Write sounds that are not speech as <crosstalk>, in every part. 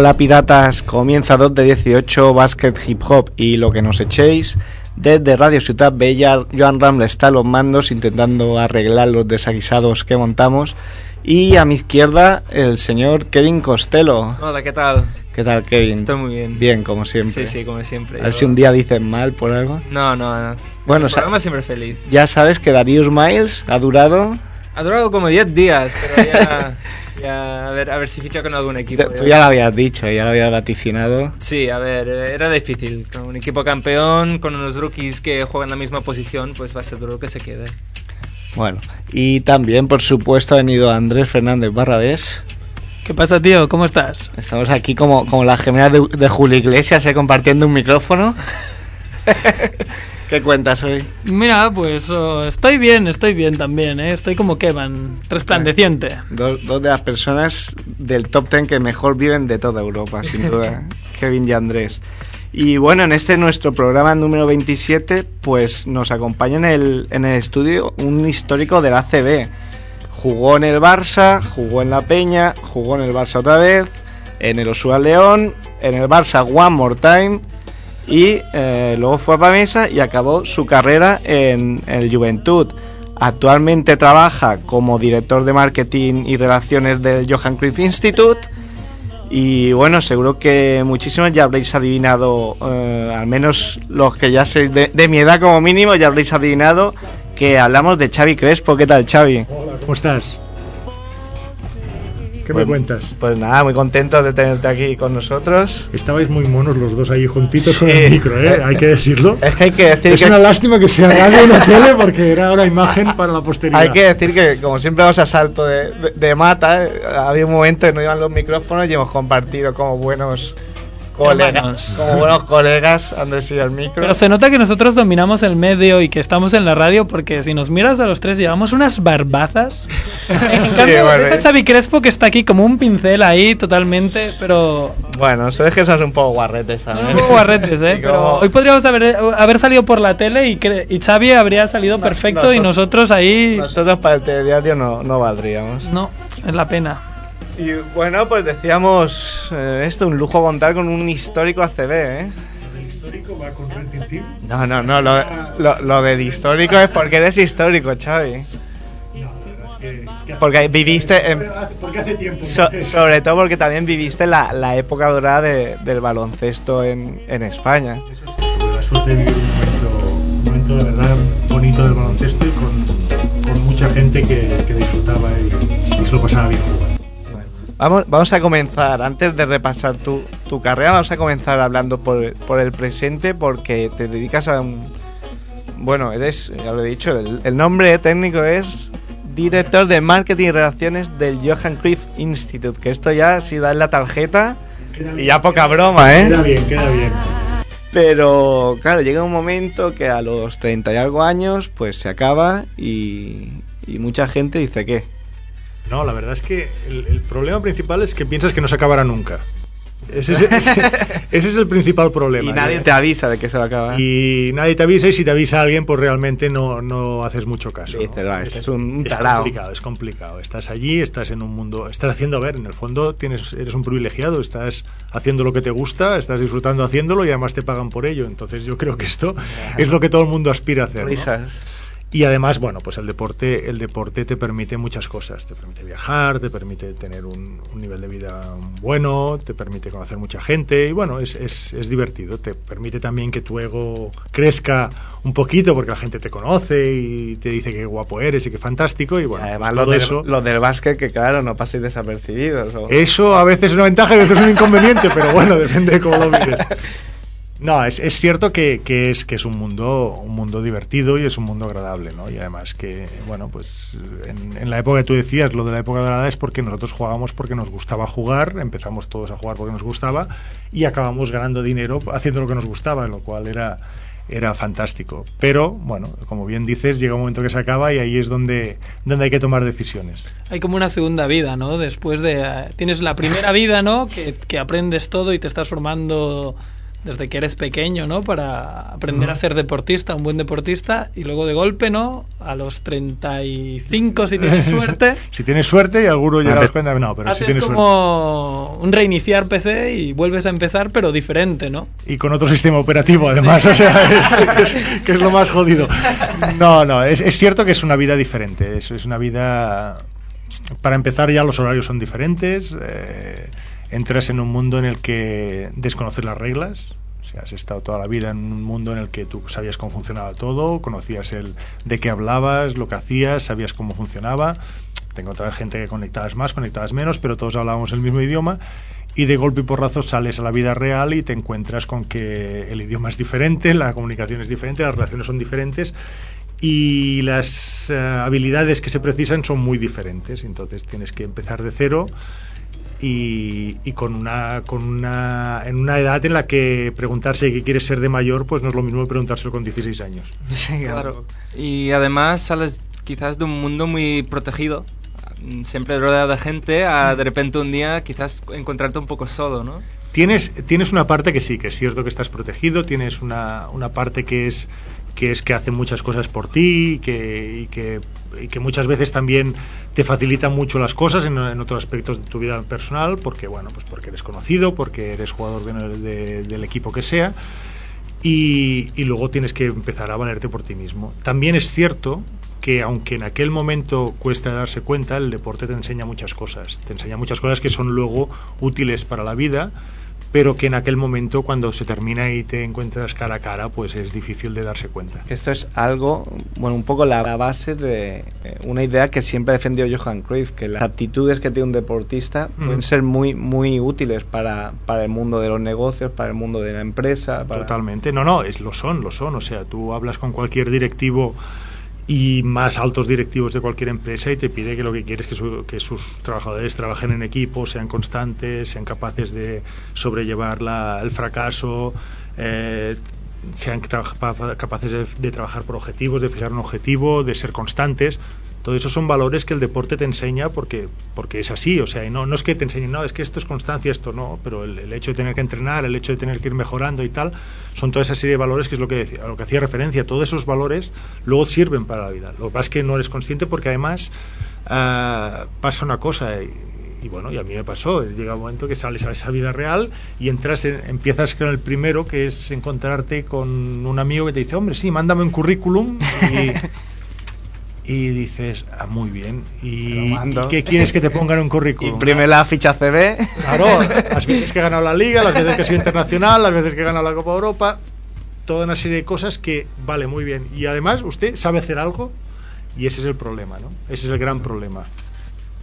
Hola piratas, comienza 2 de 18 Basket Hip Hop y lo que nos echéis. Desde Radio Ciudad Bella, Joan Ramble está a los mandos intentando arreglar los desaguisados que montamos. Y a mi izquierda, el señor Kevin Costello. Hola, ¿qué tal? ¿Qué tal, Kevin? Estoy muy bien. Bien, como siempre. Sí, sí, como siempre. A ver Yo- si un día dices mal por algo. No, no, no. Bueno, el programa siempre feliz. Ya sabes que Darius Miles ha durado. Ha durado como 10 días, pero ya... <laughs> ya a, ver, a ver si ficha con algún equipo. Tú ya lo habías dicho, ya lo habías vaticinado. Sí, a ver, era difícil. Con un equipo campeón, con unos rookies que juegan la misma posición, pues va a ser duro que se quede. Bueno, y también, por supuesto, ha venido Andrés Fernández Barrabés. ¿Qué pasa, tío? ¿Cómo estás? Estamos aquí como, como las gemelas de, de Julio Iglesias, eh, compartiendo un micrófono. <laughs> ¿Qué cuentas hoy? Mira, pues oh, estoy bien, estoy bien también, ¿eh? Estoy como Kevin, resplandeciente. Dos, dos de las personas del top ten que mejor viven de toda Europa, sin duda. <laughs> Kevin y Andrés. Y bueno, en este nuestro programa número 27, pues nos acompaña en el, en el estudio un histórico del ACB. Jugó en el Barça, jugó en la Peña, jugó en el Barça otra vez, en el Osua León, en el Barça One More Time y eh, luego fue a Pamesa y acabó su carrera en, el Juventud. Actualmente trabaja como director de marketing y relaciones del Johan Cruyff Institute. Y bueno, seguro que muchísimos ya habréis adivinado, eh, al menos los que ya sois de, de mi edad como mínimo, ya habréis adivinado que hablamos de Xavi Crespo. ¿Qué tal, Xavi? Hola, ¿cómo estás? ¿Qué Pues- me cuentas? Pues nada, muy contento de tenerte aquí con nosotros. Estabais muy monos los dos ahí juntitos Sí. con el micro, ¿eh? <laughs> Hay que decirlo. Es que hay que decir Es que... una <laughs> lástima que radio y no tele porque era una imagen para la posteridad. Hay que decir que, como siempre, vamos a salto de, de- de mata. eh, Había un momento que no iban los micrófonos y hemos compartido como buenos colegas. Como buenos colegas, Andrés y el micro. Pero se nota que nosotros dominamos el medio y que estamos en la radio porque si nos miras a los tres llevamos unas barbazas. <laughs> en Sí, cambio, bueno, eh. Xavi Crespo que está aquí como un pincel ahí totalmente, pero... Bueno, eso es que somos un poco guarretes también. Un poco guarretes, ¿eh? <laughs> Y Pero como- hoy podríamos haber, haber salido por la tele y, cre- y Xavi habría salido perfecto y nosotros ahí... Nosotros para el telediario no, no valdríamos. No, es la pena. Y bueno, pues decíamos eh, esto, un lujo contar con un histórico ACB, ¿eh? ¿El histórico va con Tin? No, no, no, lo, lo, lo del histórico es porque eres histórico, Xavi. Que- que Porque viviste en- Porque hace tiempo. So- sobre todo porque también viviste la, la época dorada de- del baloncesto en, en España. Tuve la suerte de vivir un momento, un momento de verdad bonito del baloncesto y con, Vamos, vamos a comenzar, antes de repasar tu, tu carrera, vamos a comenzar hablando por, por el presente porque te dedicas a un... Bueno, eres, ya lo he dicho, el, el nombre técnico es director de marketing y relaciones del Johan Cruyff Institute, que esto ya si das la tarjeta Queda y bien, ya poca broma, ¿eh? Queda bien, queda bien. Pero claro, llega un momento que a los 30 y algo años pues se acaba y, y mucha gente dice que No, la verdad es que el, el problema principal es que piensas que no se acabará nunca. Ese es, ese- <laughs> ese es el principal problema. y nadie te avisa de que se va a acabar. Y nadie te avisa y si te avisa alguien, pues realmente no, no haces mucho caso. ¿no? Dices, "Va, este es un es tarao". complicado, es complicado. Estás allí, estás en un mundo, estás haciendo, a ver, en el fondo tienes, eres un privilegiado, estás haciendo lo que te gusta, estás disfrutando haciéndolo y además te pagan por ello. Entonces yo creo que esto es lo que todo el mundo aspira a hacer. ¿no? Y además, bueno, pues el deporte, el deporte te permite muchas cosas. Te permite viajar, te permite tener un, un nivel de vida bueno, te permite conocer mucha gente y bueno, es, es, es, divertido. Te permite también que tu ego crezca un poquito porque la gente te conoce y te dice que guapo eres y que fantástico y bueno, además pues lo, del, eso. lo del básquet que claro, no paséis desapercibidos. o- Eso a veces es una ventaja y a veces es un inconveniente, pero bueno, depende de cómo lo mires. <laughs> No, es, es cierto que, que es que es un mundo un mundo divertido y es un mundo agradable, ¿no? Y además que, bueno, pues en, en la época que tú decías, lo de la época dorada es porque nosotros jugábamos porque nos gustaba jugar, empezamos todos a jugar porque nos gustaba y acabamos ganando dinero haciendo lo que nos gustaba, lo cual era era fantástico. Pero, bueno, como bien dices, llega un momento que se acaba y ahí es donde, donde hay que tomar decisiones. Hay como una segunda vida, ¿no? Después de... eh, tienes la primera vida, ¿no? Que, que aprendes todo y te estás formando desde que eres pequeño, ¿no? Para aprender a ser deportista, un buen deportista, y luego de golpe, ¿no? A los 35, si tienes <laughs> suerte, si tienes suerte y alguno llega a las cuentas, no, pero si tienes suerte. como un reiniciar PC y vuelves a empezar, pero diferente, ¿no? Y con otro sistema operativo, además, o sea, es, <laughs> es- que es lo más jodido. No, no, es, es cierto que es una vida diferente. Es, es una vida. Para empezar, ya los horarios son diferentes. eh, entras en un mundo en el que desconoces las reglas. O sea, has estado toda la vida en un mundo en el que tú sabías cómo funcionaba todo, conocías el de qué hablabas, lo que hacías, sabías cómo funcionaba. Te encontrabas gente que conectabas más, conectabas menos, pero todos hablábamos el mismo idioma y de golpe y porrazo sales a la vida real y te encuentras con que el idioma es diferente, la comunicación es diferente, las relaciones son diferentes y las eh, habilidades que se precisan son muy diferentes. Entonces tienes que empezar de cero y, y con una, con una, en una edad en la que preguntarse qué quieres ser de mayor, pues no es lo mismo que preguntárselo con 16 años. Sí, Claro. Y además sales quizás de un mundo muy protegido, mm, siempre rodeado de gente, a de repente un día quizás encontrarte un poco solo, ¿no? Tienes, tienes una parte que sí, que es cierto que estás protegido, tienes una, una parte que es que es que hace muchas cosas por ti y que, y que, y que muchas veces también te facilita mucho las cosas en, otros aspectos de tu vida personal, porque bueno, pues porque eres conocido, porque eres jugador de- de- del equipo que sea, y, y luego tienes que empezar a valerte por ti mismo. También es cierto que aunque en aquel momento cuesta darse cuenta, el deporte te enseña muchas cosas. Te enseña muchas cosas que son luego útiles para la vida, pero que en aquel momento cuando se termina y te encuentras cara a cara, pues es difícil de darse cuenta. Esto es algo, bueno, un poco la, base de eh, una idea que siempre ha defendido Johan Cruyff, que las aptitudes que tiene un deportista Mm. pueden ser muy, muy útiles para, para el mundo de los negocios, para el mundo de la empresa. Para... Totalmente. No, no, es, lo son, lo son. O sea, tú hablas con cualquier directivo y más altos directivos de cualquier empresa y te pide que lo que quiere es que, su- que sus trabajadores trabajen en equipo, sean constantes, sean capaces de sobrellevar la- el fracaso, eh, sean capaces de trabajar por objetivos, de fijar un objetivo, de ser constantes. Todo eso son valores que el deporte te enseña porque, porque es así. O sea, no, no es que te enseñen, no, es que esto es constancia, esto no. Pero el, hecho de tener que entrenar, el hecho de tener que ir mejorando y tal, son toda esa serie de valores que es lo que, decía- a lo que hacía referencia. Todos esos valores luego sirven para la vida. Lo que pasa es que no eres consciente porque además ah, pasa una cosa. Y, y bueno, y a mí me pasó. Llega un momento que sales a esa vida real y entras en- empiezas con el primero, que es encontrarte con un amigo que te dice, hombre, sí, mándame un currículum. Y, y dices, ah, muy bien. ¿Y, qué quieres que te ponga en un currículum? Imprime la ficha CB. Claro, las veces que he ganado la Liga, las veces que he sido internacional, las veces que he ganado la Copa Europa, toda una serie de cosas que vale muy bien. Y además, usted sabe hacer algo y ese es el problema, ¿no? Ese es el gran problema.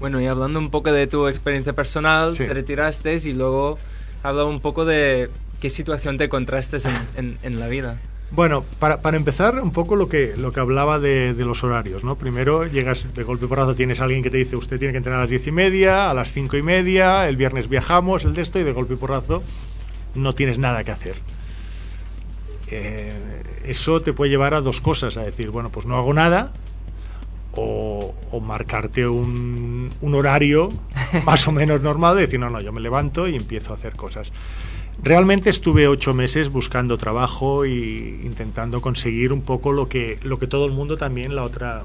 Bueno, y hablando un poco de tu experiencia personal, Sí. te retiraste y luego habla un poco de qué situación te encontraste en, en- en la vida. Bueno, para, para empezar, un poco lo que, lo que hablaba de, de los horarios, ¿no? Primero llegas de golpe porrazo, tienes a alguien que te dice, usted tiene que entrenar a las diez y media, a las cinco y media, el viernes viajamos, el de esto, y de golpe porrazo no tienes nada que hacer. Eh, eso te puede llevar a dos cosas, a decir, bueno, pues no hago nada, o, o marcarte un, un horario <laughs> más o menos normal de decir, no, no, yo me levanto y empiezo a hacer cosas. Realmente estuve ocho meses buscando trabajo y intentando conseguir un poco lo que, lo que todo el mundo también, la otra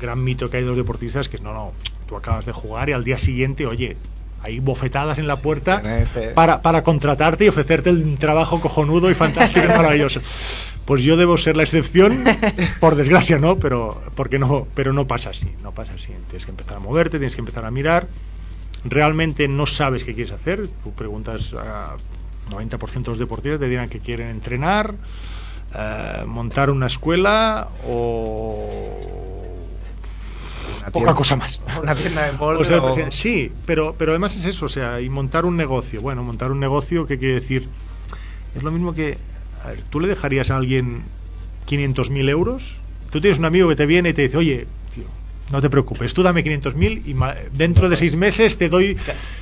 gran mito que hay de los deportistas, que es, no, no, tú acabas de jugar y al día siguiente, oye, hay bofetadas en la puerta para, para contratarte y ofrecerte un trabajo cojonudo y fantástico y <laughs> maravilloso. Pues yo debo ser la excepción, por desgracia, ¿no? Pero, porque no, pero no pasa así, no pasa así. Tienes que empezar a moverte, tienes que empezar a mirar. Realmente no sabes qué quieres hacer. Tú preguntas a 90% de los deportistas, te dirán que quieren entrenar, eh, montar una escuela o Una poca tienda- cosa más. <laughs> Una tienda de O deporte. sea, o- pues, sí, pero, pero además es eso, o sea, y montar un negocio. Bueno, montar un negocio, ¿qué quiere decir? Es lo mismo que, a ver, ¿tú le dejarías a alguien 500.000 euros? Tú tienes un amigo que te viene y te dice, oye, no te preocupes, tú dame 500.000 y dentro de seis meses te doy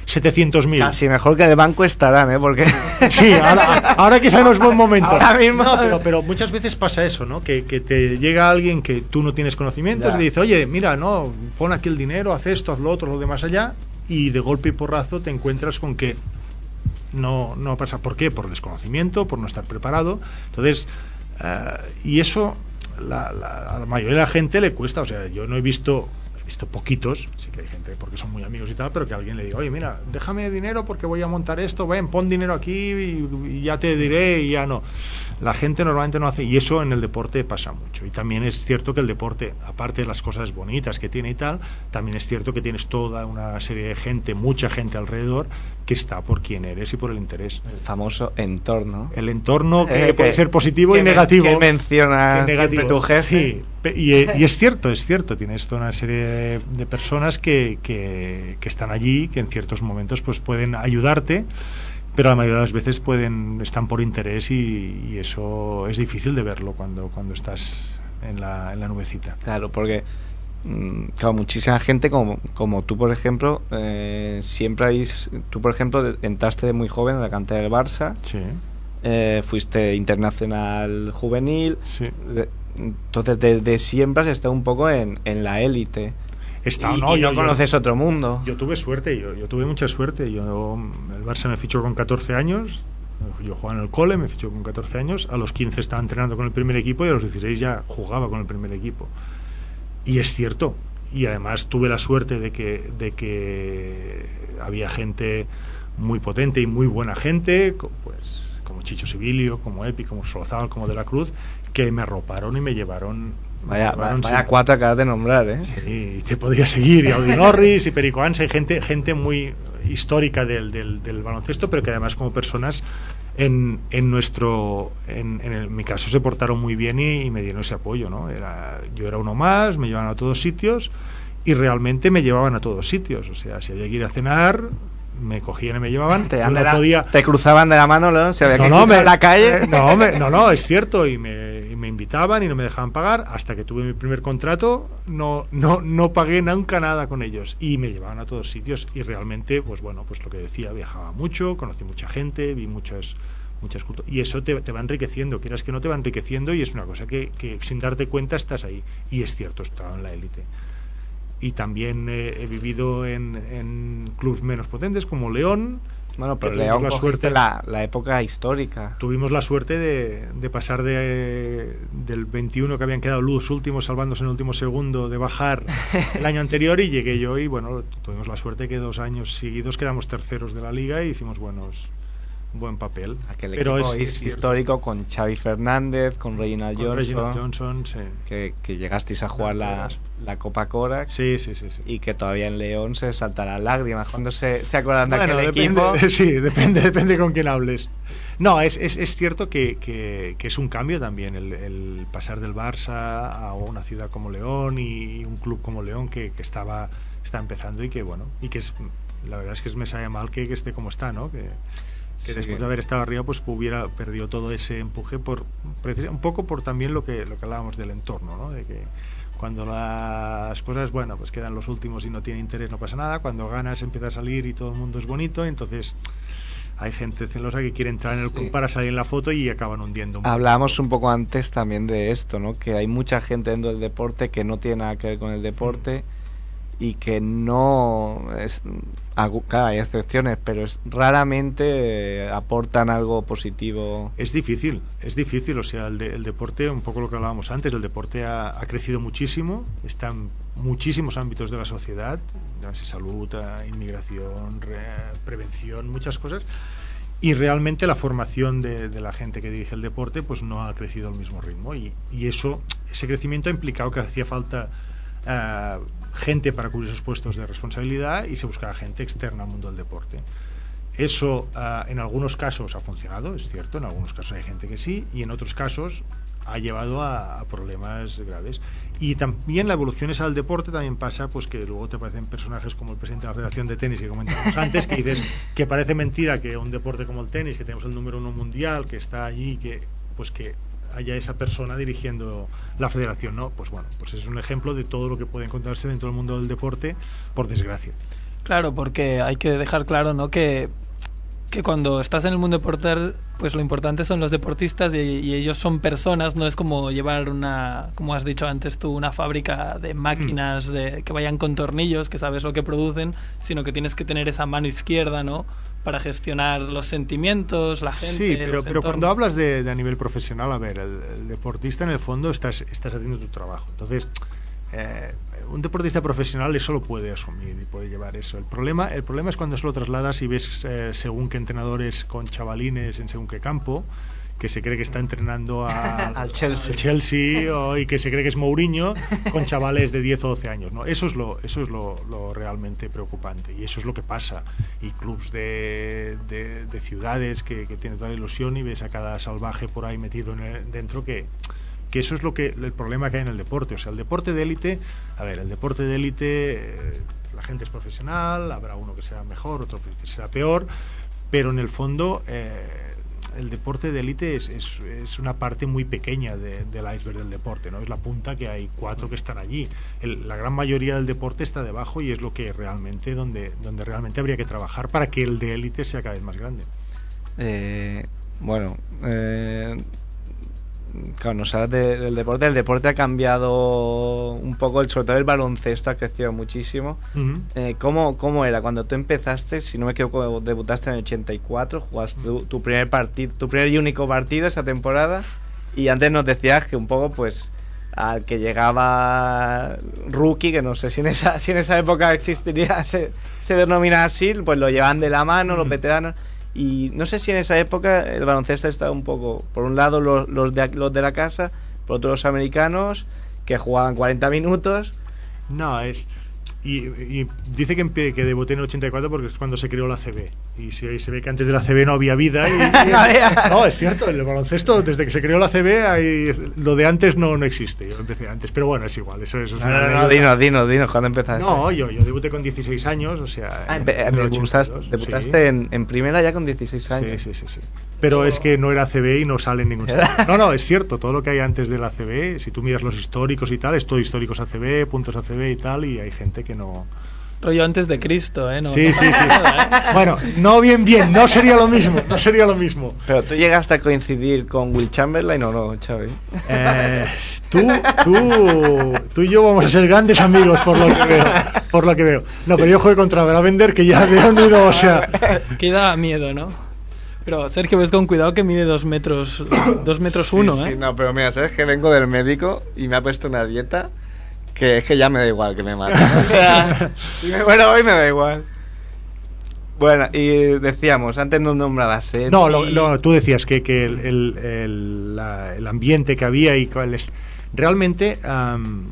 700.000. Casi mejor que de banco estarán, ¿eh? Porque... <laughs> Sí, ahora, ahora quizá no es buen momento. Ahora mismo- No, pero, pero muchas veces pasa eso, ¿no? Que, que te llega alguien que tú no tienes conocimientos Ya. y te dice, oye, mira, no, pon aquí el dinero, haz esto, haz lo otro, lo demás allá, y de golpe y porrazo te encuentras con que no, no pasa. ¿Por qué? Por desconocimiento, por no estar preparado. Entonces, eh, y eso la, la- a la mayoría de la gente le cuesta. O sea, yo no he visto, visto poquitos, sí que hay gente porque son muy amigos y tal, pero que alguien le diga, oye, mira, déjame dinero porque voy a montar esto, ven, pon dinero aquí y, y ya te diré y ya no. La gente normalmente no hace, y eso en el deporte pasa mucho. Y también es cierto que el deporte, aparte de las cosas bonitas que tiene y tal, también es cierto que tienes toda una serie de gente, mucha gente alrededor, que está por quién eres y por el interés. El famoso entorno. El entorno que Eh, puede ser positivo que y negativo. que menciona siempre tu jefe. Sí, y, eh, y es cierto, es cierto. Tienes toda una serie de, de personas que, que, que están allí, que en ciertos momentos pues pueden ayudarte, pero la mayoría de las veces pueden están por interés y, y eso es difícil de verlo cuando, cuando estás en la, en la nubecita. Claro, porque mm, claro, muchísima gente como, como tú, por ejemplo, eh, siempre habéis... Tú, por ejemplo, entraste de muy joven en la cantera del Barça, Sí, eh, fuiste internacional juvenil, sí. de- entonces desde siempre has estado un poco en, en la élite. Está, y, no, y no yo- conoces otro mundo. Yo tuve suerte, yo, yo tuve mucha suerte. Yo, el Barça me fichó con 14 años. Yo jugaba en el cole, me fichó con 14 años. A los 15 estaba entrenando con el primer equipo y a los 16 ya jugaba con el primer equipo. Y es cierto. Y además tuve la suerte de que, de que había gente muy potente y muy buena gente, pues como Chicho Sibilio, como Epi, como Solozal, como De la Cruz, que me arroparon y me llevaron. Vaya, vaya sin- cuatro acabas de nombrar, ¿eh? Sí, y te podría seguir, y Audi Norris y Perico Ansa, y gente, gente muy histórica del, del, del baloncesto, pero que además como personas en, en nuestro, en, en, el- en mi caso se portaron muy bien y, y me dieron ese apoyo, ¿no? Era, yo era uno más, me llevaban a todos sitios y realmente me llevaban a todos sitios, o sea, si había que ir a cenar, me cogían y me llevaban, Te, cruzaban de la mano, ¿no? Se había que No, cruzar me- la calle. eh, No, me- no, no, es <laughs> cierto. Y me, y me invitaban y no me dejaban pagar. Hasta que tuve mi primer contrato, no, no, no pagué nunca nada con ellos. Y me llevaban a todos sitios. Y realmente, pues bueno, pues lo que decía, viajaba mucho, conocí mucha gente, vi muchas muchas culturas. Y eso te, te va enriqueciendo, quieras que no te va enriqueciendo y es una cosa que, que sin darte cuenta estás ahí. Y es cierto, he estado en la élite. Y también he vivido en, en clubs menos potentes como León. Bueno, pero León la suerte- la, la época histórica. Tuvimos la suerte de, de pasar de, del 21 que habían quedado los últimos salvándose en el último segundo, de bajar <laughs> el año anterior y llegué yo y bueno, tuvimos la suerte que dos años seguidos quedamos terceros de la liga y hicimos buenos buen papel. Aquel Pero equipo es, es cierto. histórico con Xavi Fernández, con Reginald Con Johnson, Reginald Johnson, sí. Que, que llegasteis a jugar la, la Copa Corax Sí, sí, sí, sí. y que todavía en León se saltarán lágrimas cuando se, se acuerdan de Bueno, aquel depende, equipo. <laughs> sí, depende, depende con quién hables. No, es, es, es cierto que, que- que es un cambio también el, el pasar del Barça a una ciudad como León y un club como León que, que estaba está empezando y que bueno y que es la verdad es que me sabe mal que, que esté como está, ¿no? Que, que después de haber estado arriba pues hubiera perdido todo ese empuje por un poco por también lo que lo que hablábamos del entorno, ¿no? De que cuando las cosas, bueno, pues quedan los últimos y no tiene interés, no pasa nada. Cuando ganas empieza a salir y todo el mundo es bonito, entonces hay gente celosa que quiere entrar en el club Sí. para salir en la foto y acaban hundiendo. un poco. Hablábamos un poco antes también de esto, ¿no? Que hay mucha gente dentro del deporte que no tiene nada que ver con el deporte y que no es claro, hay excepciones, pero es, raramente eh, aportan algo positivo. Es difícil, es difícil. O sea, el, de- el deporte, un poco lo que hablábamos antes, el deporte ha, ha crecido muchísimo, está en muchísimos ámbitos de la sociedad, salud, inmigración, re- prevención, muchas cosas. y realmente la formación de, de, la gente que dirige el deporte pues no ha crecido al mismo ritmo y, y eso ese crecimiento ha implicado que hacía falta gente para cubrir esos puestos de responsabilidad y se buscaba gente externa al mundo del deporte. Eso uh, en algunos casos ha funcionado, es cierto, en algunos casos hay gente que sí y en otros casos ha llevado a, a, problemas graves. Y también la evolución esa del deporte también pasa, pues que luego te aparecen personajes como el presidente de la Federación de Tenis que comentábamos antes, que dices que parece mentira que un deporte como el tenis, que tenemos el número uno mundial, que está allí, que pues que haya esa persona dirigiendo la federación, ¿no? Pues bueno, pues es un ejemplo de todo lo que puede encontrarse dentro del mundo del deporte, por desgracia. Claro, porque hay que dejar claro, ¿no? Que que cuando estás en el mundo deportal, pues lo importante son los deportistas y, y, ellos son personas, no es como llevar una, como has dicho antes tú, una fábrica de máquinas de, que vayan con tornillos, que sabes lo que producen, sino que tienes que tener esa mano izquierda, ¿no? Para gestionar los sentimientos, la gente. Sí, pero, pero cuando hablas de, de, a nivel profesional, a ver, el, el, deportista en el fondo estás, estás haciendo tu trabajo. Entonces, eh, un deportista profesional eso lo puede asumir y puede llevar eso. El problema, el problema es cuando se lo trasladas y ves eh, según qué entrenadores con chavalines en según qué campo, que se cree que está entrenando a, <laughs> al Chelsea, al Chelsea o, y que se cree que es Mourinho con chavales de 10 o 12 años. ¿no? Eso es, lo, eso es lo, lo realmente preocupante y eso es lo que pasa. Y clubs de, de, de ciudades que, que tienen toda la ilusión y ves a cada salvaje por ahí metido en el, dentro que que eso es lo que el problema que hay en el deporte. O sea, el deporte de élite, a ver, el deporte de élite, eh, la gente es profesional, habrá uno que sea mejor, otro que será peor, pero en el fondo eh, el deporte de élite es, es, es, una parte muy pequeña de, del iceberg del deporte, ¿no? Es la punta que hay cuatro que están allí. La gran mayoría del deporte está debajo y es lo que realmente, donde, donde realmente habría que trabajar para que el de élite sea cada vez más grande. Eh, bueno, eh, claro, nos hablas de, del deporte. El deporte ha cambiado un poco, sobre todo el baloncesto ha crecido muchísimo. Uh -huh. eh, ¿cómo, ¿Cómo era cuando tú empezaste? Si no me equivoco, debutaste en el 84, jugaste tu, tu primer partido, tu primer y único partido esa temporada. Y antes nos decías que un poco, pues, al que llegaba rookie, que no sé si en esa, si en esa época existiría, <laughs> se, se denomina así, pues lo llevan de la mano, los veteranos. Y no sé si en esa época el baloncesto estaba un poco, por un lado los, los, de, los de la casa, por otro los americanos, que jugaban 40 minutos. No, es... Y, y, dice que, que debuté en el 84 porque es cuando se creó la CB. Y si, se ve que antes de la CB no había vida. Y, <laughs> y, no, es cierto, el baloncesto, desde que se creó la CB, hay, lo de antes no, no existe. Yo empecé antes, pero bueno, es igual. Eso, eso es no, no, no, dinos, dinos, dinos, ¿cuándo empezaste? No, yo, yo debuté con 16 años, o sea. Ah, en, en debutaste, debutaste sí. en, en, primera ya con 16 años. Sí, sí, sí. sí. Pero oh. es que no era CB y no sale en ningún <laughs> sitio. No, no, es cierto, todo lo que hay antes de la CB, si tú miras los históricos y tal, es todo históricos ACB, puntos ACB y tal, y hay gente que no rollo antes de Cristo, ¿eh? No, sí, no sí, sí. Nada, ¿eh? Bueno, no bien, bien, no sería lo mismo, no sería lo mismo. Pero tú llegaste a coincidir con Will Chamberlain o no, Xavi? Eh, tú, tú, tú y yo vamos a ser grandes amigos por lo que veo, por lo que veo. No, pero yo jugué contra Bravender que ya había unido, o sea... Que da miedo, ¿no? Pero Sergio, ves con cuidado que mide dos metros, dos metros sí, uno, sí, ¿eh? no, pero mira, sabes que vengo del médico y me ha puesto una dieta que es que ya me da igual que me maten. <laughs> o sea, si me muero hoy me da igual. Bueno, y decíamos, antes no nombrabas. ¿eh? No, lo, lo, tú decías que, que el, el, el, la, el, ambiente que había y el, realmente um,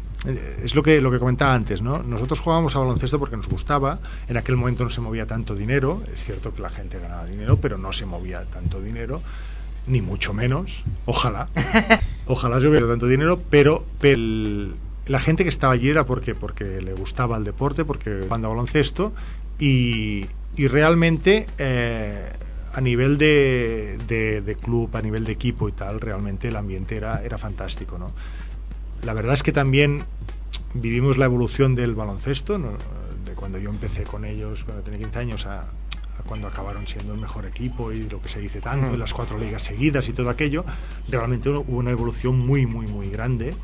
es lo que, lo que comentaba antes, ¿no? Nosotros jugábamos a baloncesto porque nos gustaba, en aquel momento no se movía tanto dinero, es cierto que la gente ganaba dinero, pero no se movía tanto dinero, ni mucho menos, ojalá, <laughs> ojalá se hubiera tanto dinero, pero, pero el, la gente que estaba allí era porque, porque le gustaba el deporte, porque jugando baloncesto y, y realmente eh, a nivel de, de, de, club, a nivel de equipo y tal, realmente el ambiente era, era fantástico. ¿no? La verdad es que también vivimos la evolución del baloncesto, ¿no? de cuando yo empecé con ellos, cuando tenía 15 años, a, a cuando acabaron siendo el mejor equipo y lo que se dice tanto, mm. y las cuatro ligas seguidas y todo aquello, realmente hubo una evolución muy, muy, muy grande.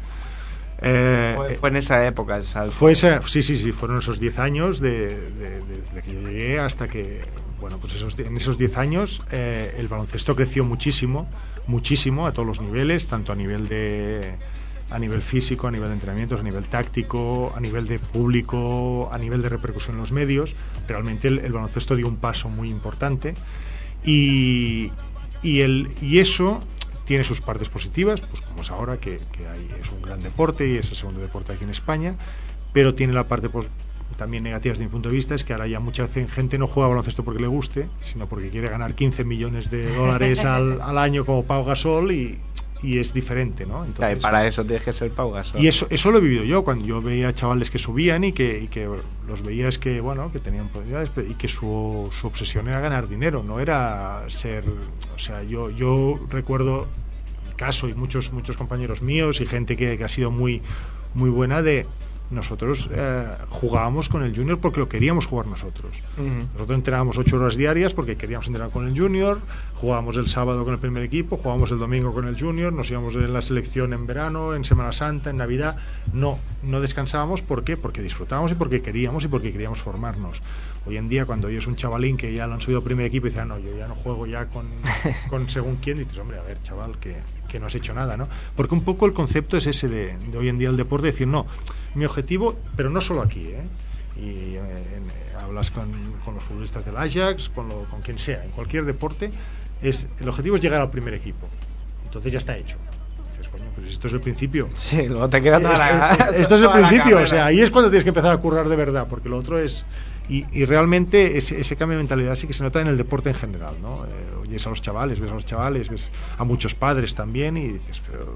Eh, fue, fue, en esa época el salto. Fue esa, sí, sí, sí, fueron esos 10 años de, de, de, que yo llegué hasta que, bueno, pues esos, en esos 10 años eh, el baloncesto creció muchísimo, muchísimo a todos los niveles, tanto a nivel de a nivel físico, a nivel de entrenamientos, a nivel táctico, a nivel de público, a nivel de repercusión en los medios. Realmente el, el baloncesto dio un paso muy importante Y, y, el, y eso tiene sus partes positivas, pues como es ahora, que, que hay, es un gran deporte y es el segundo deporte aquí en España, pero tiene la parte pues, también negativa desde mi punto de vista, es que ahora ya mucha gente no juega baloncesto porque le guste, sino porque quiere ganar 15 millones de dólares al, al año como Pau Gasol y, y es diferente, ¿no? Entonces, claro, y para eso tienes que ser Pau Gasol. Y eso, eso lo he vivido yo, cuando yo veía chavales que subían y que, y que los veías que, bueno, que tenían posibilidades y que su, su obsesión era ganar dinero, no era ser... O sea, yo, yo recuerdo mi caso y muchos, muchos compañeros míos y gente que, que ha sido muy, muy buena de nosotros eh, jugábamos con el junior porque lo queríamos jugar nosotros. Uh -huh. Nosotros entrenábamos ocho horas diarias porque queríamos entrenar con el junior, jugábamos el sábado con el primer equipo, jugábamos el domingo con el junior, nos íbamos en la selección en verano, en Semana Santa, en Navidad. No, no descansábamos. ¿Por qué? Porque disfrutábamos y porque queríamos y porque queríamos formarnos. Hoy en día, cuando oyes un chavalín que ya lo han subido al primer equipo y dice, ah, no, yo ya no juego ya con, <laughs> con según quién, dices, hombre, a ver, chaval, que, que no has hecho nada, ¿no? Porque un poco el concepto es ese de, de hoy en día el deporte, decir, no, mi objetivo, pero no solo aquí, ¿eh? y eh, en, hablas con, con, los futbolistas del Ajax, con, lo, con quien sea, en cualquier deporte, es el objetivo es llegar al primer equipo. Entonces ya está hecho. Dices, coño, pues esto es el principio. Sí, luego te queda sí, toda esto, la, esto, <laughs> esto es el principio, o sea, ahí es cuando tienes que empezar a currar de verdad, porque lo otro es... Y, y realmente ese, ese, cambio de mentalidad sí que se nota en el deporte en general, ¿no? Eh, oyes a los chavales, ves a los chavales, ves a muchos padres también y dices, pero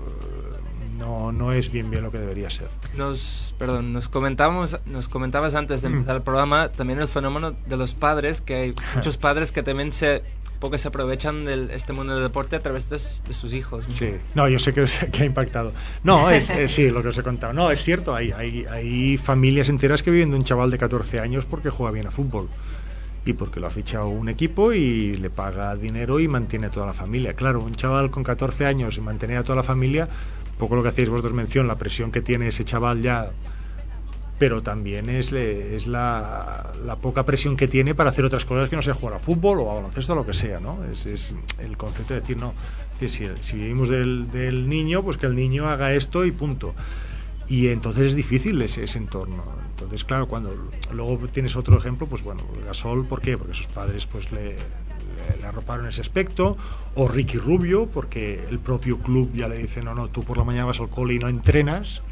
no, no es bien bien lo que debería ser. Nos, perdón, nos comentamos, nos comentabas antes de empezar el programa también el fenómeno de los padres, que hay <laughs> muchos padres que también se poco se aprovechan de este mundo del deporte a través de, de sus hijos. ¿no? Sí, no, yo sé que, <laughs> que ha impactado. No, es, es, sí, lo que os he contado. No, es cierto, hay, hay, hay familias enteras que viven de un chaval de 14 años porque juega bien a fútbol y porque lo ha fichado un equipo y le paga dinero y mantiene a toda la familia. Claro, un chaval con 14 años y mantener a toda la familia, poco lo que hacéis vosotros mención, la presión que tiene ese chaval ya, pero también es, es la, la, poca presión que tiene para hacer otras cosas que no sea jugar a fútbol o a baloncesto o lo que sea, ¿no? Es, es el concepto de decir, no, si, si vivimos del, del niño, pues que el niño haga esto y punto y entonces es difícil ese, ese, entorno. Entonces, claro, cuando luego tienes otro ejemplo, pues bueno, Gasol, ¿por qué? Porque sus padres pues le, le, le, arroparon ese aspecto, o Ricky Rubio, porque el propio club ya le dice, no, no, tú por la mañana vas al cole y no entrenas.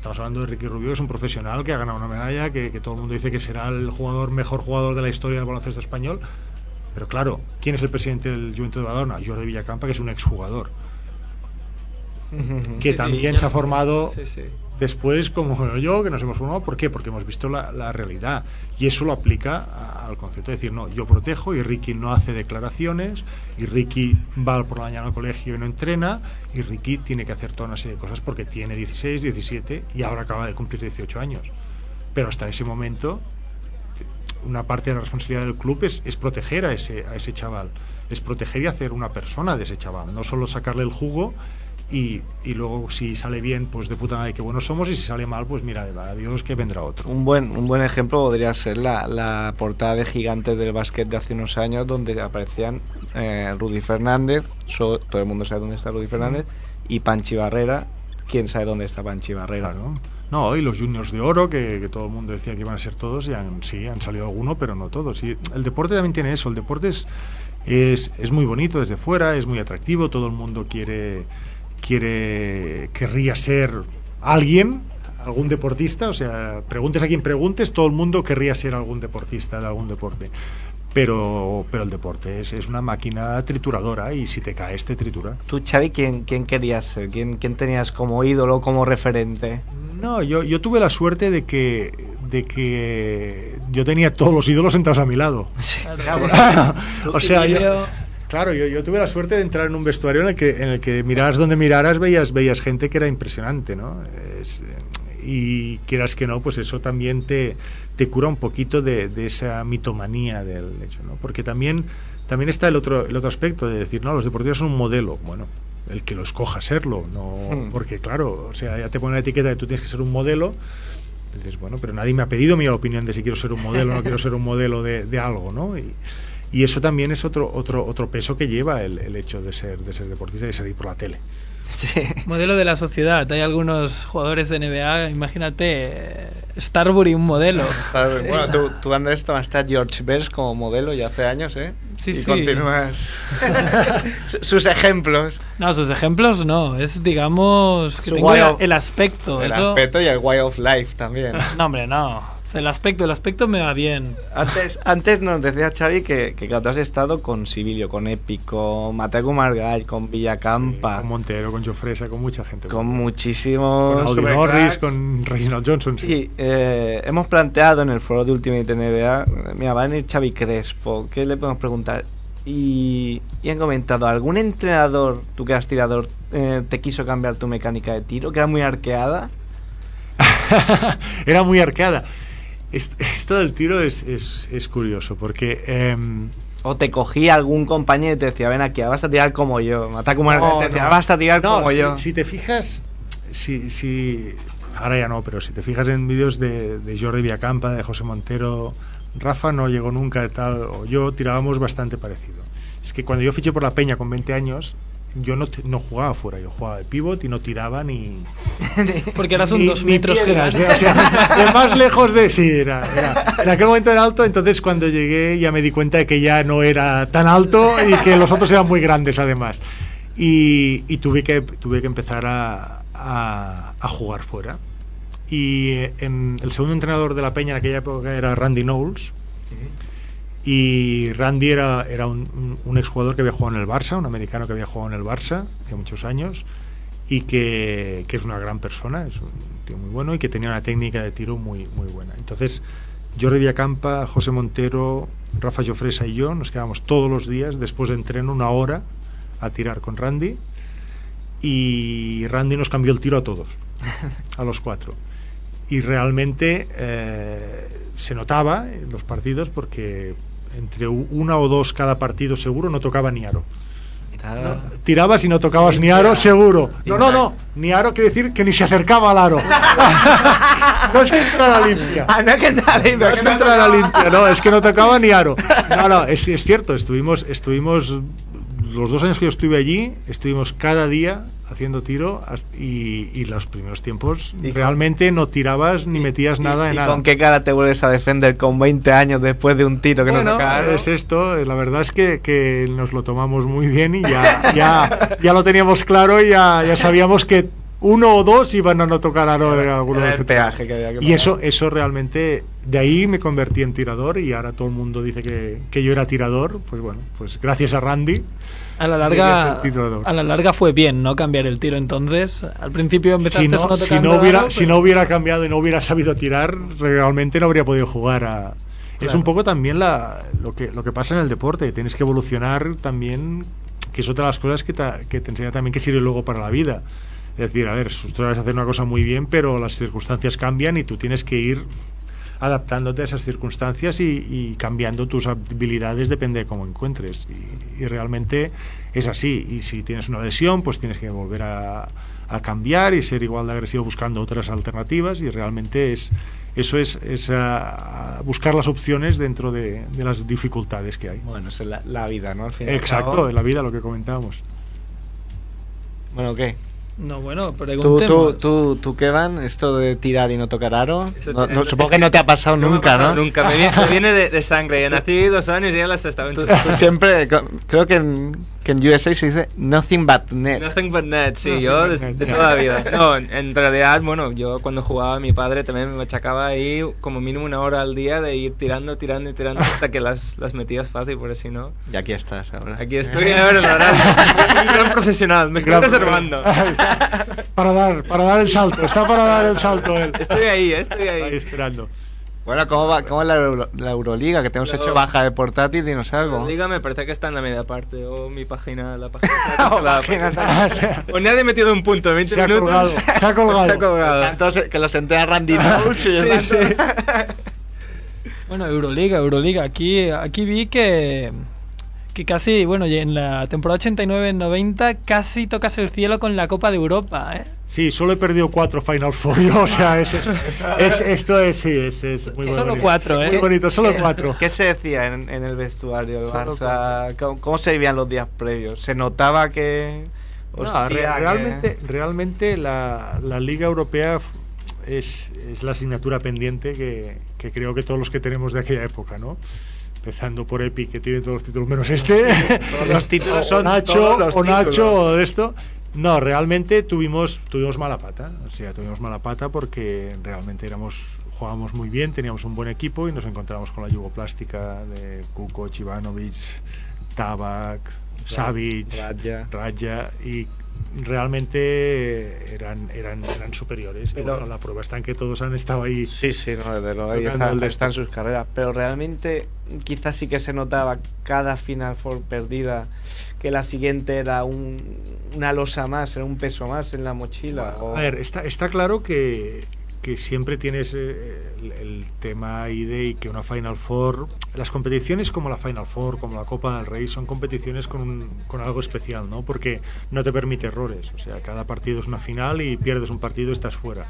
Estamos hablando de Ricky Rubio, que es un profesional que ha ganado una medalla, que, que todo el mundo dice que será el jugador mejor jugador de la historia del baloncesto español. Pero claro, ¿quién es el presidente del Juventud de Badalona? Jordi Villacampa, que es un exjugador <laughs> que sí, también sí, se ha formado sí, sí. Después como yo, que nos hemos formado. ¿Por qué? Porque hemos visto la, realidad. Y eso lo aplica al concepto de decir, no, yo protejo y Ricky no hace declaraciones, y Ricky va por la mañana al colegio y no entrena, y Ricky tiene que hacer toda una serie de cosas porque tiene 16, 17 y ahora acaba de cumplir 18 años. Pero hasta ese momento una parte de la responsabilidad del club es, es, proteger a ese, a ese chaval, es proteger y hacer una persona de ese chaval, no solo sacarle el jugo y, y, luego si sale bien, pues de puta madre que buenos somos y si sale mal, pues mira, adiós que vendrá otro. Un buen, un buen ejemplo podría ser la, la portada de Gigantes del básquet de hace unos años donde aparecían eh, Rudy Fernández, so, todo el mundo sabe dónde está Rudy Fernández, mm. y Panchi Barrera, quién sabe dónde está Panchi Barrera. Claro. No, y los juniors de oro, que, que, todo el mundo decía que iban a ser todos, y han, sí, han salido algunos, pero no todos. Y el deporte también tiene eso, el deporte es, es, es muy bonito desde fuera, es muy atractivo, todo el mundo quiere quiere querría ser alguien, algún deportista, o sea, preguntes a quien preguntes, todo el mundo querría ser algún deportista de algún deporte. Pero, pero el deporte es, es una máquina trituradora y si te caes te tritura. ¿Tú, Xavi, quién, quién querías ser? ¿Quién, ¿Quién tenías como ídolo, como referente? No, yo, yo tuve la suerte de que, de que yo tenía todos los ídolos sentados a mi lado. Sí, <laughs> o sea, yo, Claro, yo, yo, tuve la suerte de entrar en un vestuario en el que, en el que miraras donde miraras, veías, veías gente que era impresionante, ¿no? Es, y quieras que no, pues eso también te, te cura un poquito de, de, esa mitomanía del hecho, ¿no? Porque también, también está el otro, el otro aspecto de decir, no, los deportistas son un modelo. Bueno, el que lo escoja serlo, no, mm. porque claro, o sea, ya te pone la etiqueta de tú tienes que ser un modelo. Dices, bueno, pero nadie me ha pedido mi opinión de si quiero ser un modelo o no quiero ser un modelo de, de algo, ¿no? Y, y eso también es otro otro otro peso que lleva el, el hecho de ser de ser deportista y salir por la tele Sí. Modelo de la sociedad. Hay algunos jugadores de NBA, imagínate, Starbury un modelo. <laughs> Bueno, tú, tú Andrés, tomaste a George Best como modelo ya hace años, ¿eh? Sí, y sí. continúas. <laughs> Su- Sus ejemplos. No, sus ejemplos no, es digamos que Su tengo el, aspecto. El eso- aspecto y el way of life también. No, hombre, no. O sea, El aspecto, el aspecto me va bien. Antes, <laughs> antes nos decía Xavi que, que claro, tú has estado con Sibilio, con Épico, con Mateo Margall, con Villacampa, con Montero, con Jofresa, con mucha gente. con muchísimos Con. Norris, con Reginald Johnson. sí. Y eh, hemos planteado en el foro de Ultimate NBA, mira, va a venir Xavi Crespo, ¿qué le podemos preguntar? Y, y han comentado, ¿algún entrenador, tú que eras tirador, eh, te quiso cambiar tu mecánica de tiro, que era muy arqueada? <laughs> Era muy arcada. Es- Esto del tiro es, es, es curioso porque... em, ¿O te cogía algún compañero y te decía, ven aquí, vas a tirar como yo? Mataco Margall No, te decía, no. vas a tirar No, como si, yo. si te fijas, si, si, ahora ya no, pero si te fijas en vídeos de, de Jordi Villacampa, de José Montero, Rafa no llegó nunca de tal, o yo tirábamos bastante parecido. Es que cuando yo fiché por la Peña con 20 años, yo no, no jugaba fuera, yo jugaba de pivot y no tiraba ni... <laughs> Porque eras un ni- dos metros piedras. ¿eh? O sea, <laughs> de más lejos de... Sí, era, era- En aquel momento era alto, entonces cuando llegué ya me di cuenta de que ya no era tan alto y que los otros eran muy grandes además. Y, y tuve, que, tuve que empezar a, a- a jugar fuera. Y eh, en, el segundo entrenador de la Peña en aquella época era Randy Knowles. Y Randy era, era un, exjugador que había jugado en el Barça, un americano que había jugado en el Barça hace muchos años y que, que es una gran persona, es un tío muy bueno y que tenía una técnica de tiro muy, muy buena. Entonces, Jordi Villacampa, José Montero, Rafa Jofresa y yo nos quedábamos todos los días después de entreno una hora a tirar con Randy y Randy nos cambió el tiro a todos, a los cuatro. Y realmente eh, se notaba en los partidos porque entre una o dos cada partido seguro no tocaba ni aro. No, tirabas y no tocabas ni aro, seguro. No, no, no. Ni aro quiere decir que ni se acercaba al aro. <laughs> no es que entrara limpia. Ah, No es que entrara limpia, no, es que no tocaba ni aro. <laughs> No, no, es, es cierto, estuvimos, estuvimos, los dos años que yo estuve allí, estuvimos cada día haciendo tiro y, y los primeros tiempos ¿Y realmente no tirabas ni metías nada ¿Y en nada. con qué cara te vuelves a defender con 20 años después de un tiro que Bueno, no toca? es esto, la verdad es que, que nos lo tomamos muy bien y ya, ya, ya lo teníamos claro y ya, ya sabíamos que uno o dos iban a no tocar aro en alguno el peaje que había que Y eso, eso realmente, de ahí me convertí en tirador y ahora todo el mundo dice que, que yo era tirador. Pues bueno, pues gracias a Randy. A la larga, a la larga fue bien, ¿no? Cambiar el tiro entonces. Al principio empezaste Si no, no si, no hubiera, si no hubiera cambiado y no hubiera sabido tirar, realmente no habría podido jugar a... Es un poco también la, lo, que, lo que pasa en el deporte. Tienes que evolucionar también, que es otra de las cosas que te, que te enseña también que sirve luego para la vida. Es decir, a ver, tú sabes hacer una cosa muy bien, pero las circunstancias cambian y tú tienes que ir adaptándote a esas circunstancias y, y cambiando tus habilidades depende de cómo encuentres. Y, y realmente es así. Y si tienes una lesión, pues tienes que volver a, a cambiar y ser igual de agresivo buscando otras alternativas. Y realmente es eso es, es ah, buscar las opciones dentro de, de las dificultades que hay. Bueno, es la, la vida, ¿no? Al fin y al Exacto, en la vida lo que comentábamos. Bueno, ¿qué? No, bueno, ¿Tú, preguntemos. tú, tú, tú, qué van? Esto de tirar y no tocar aro. No- no, es supongo que que no te ha pasado No nunca, pasado ¿no? Nunca, me viene, me viene de, de sangre. Ya nací dos años y ya las estaba Tú, enchufando. tú siempre, creo que en, que en USA se dice nothing but net. Nothing but net, sí, Nothing yo de, net, de toda la vida. No, en, en realidad, bueno, yo cuando jugaba, mi padre también me machacaba ahí como mínimo una hora al día de ir tirando, tirando y tirando hasta que las, las metías fácil, por si no. Y aquí estás ahora. Aquí estoy, a ver, la verdad, un <laughs> gran profesional, me estoy Gran- reservando. <laughs> para dar, para dar el salto, está para dar el salto él. Estoy ahí, estoy Ahí ahí. esperando. Bueno, ¿cómo va, cómo es la, Euro- la Euroliga? Que te hemos hecho baja de portátil, dinos algo. La liga me parece que está en la media parte, o mi página, la página. <laughs> La- página. <laughs> Se ha- O nadie ha metido un punto en 20 Se ha minutos. colgado, se ha colgado. Se ha colgado. Entonces, que lo senté a Randy Sí, sí. Bueno, Euroliga, Euroliga. Aquí, aquí vi que, que casi, bueno, y en la temporada 89-90 casi tocas el cielo con la Copa de Europa, ¿eh? Sí, solo he perdido cuatro Final Four. O sea, es, es- es- esto es, sí, es, es muy Solo bonito. cuatro, ¿eh? Muy bonito, solo cuatro. ¿Qué se decía en, en el vestuario del Barça? ¿Cómo, cómo se vivían los días previos? ¿Se notaba que No, hostia, re- que- realmente, realmente la, la Liga Europea es, es la asignatura pendiente que, que creo que todos los que tenemos de aquella época, ¿no? Empezando por Epic, que tiene todos los títulos menos este. <laughs> Todos los títulos o son Nacho, los o Nacho, títulos. o de esto. No, realmente tuvimos, tuvimos mala pata. O sea, tuvimos mala pata porque realmente éramos jugábamos muy bien, teníamos un buen equipo y nos encontramos con la yugoplástica de Kuko, Ivanovic, Tabak, Savic, Radja. Radja y realmente eran, eran, eran superiores. Y Pero- bueno, la prueba está en que todos han estado ahí. Sí, sí, no, desde luego ahí están estos. sus carreras. Pero realmente quizás sí que se notaba cada Final Four perdida que la siguiente era un, una losa más, era un peso más en la mochila. o- A ver, está, está claro que, que siempre tienes eh, el, tema ahí de que una Final Four, las competiciones como la Final Four, como la Copa del Rey, son competiciones con, un- con algo especial, ¿no? Porque no te permite errores, o sea, cada partido es una final y pierdes un partido estás fuera.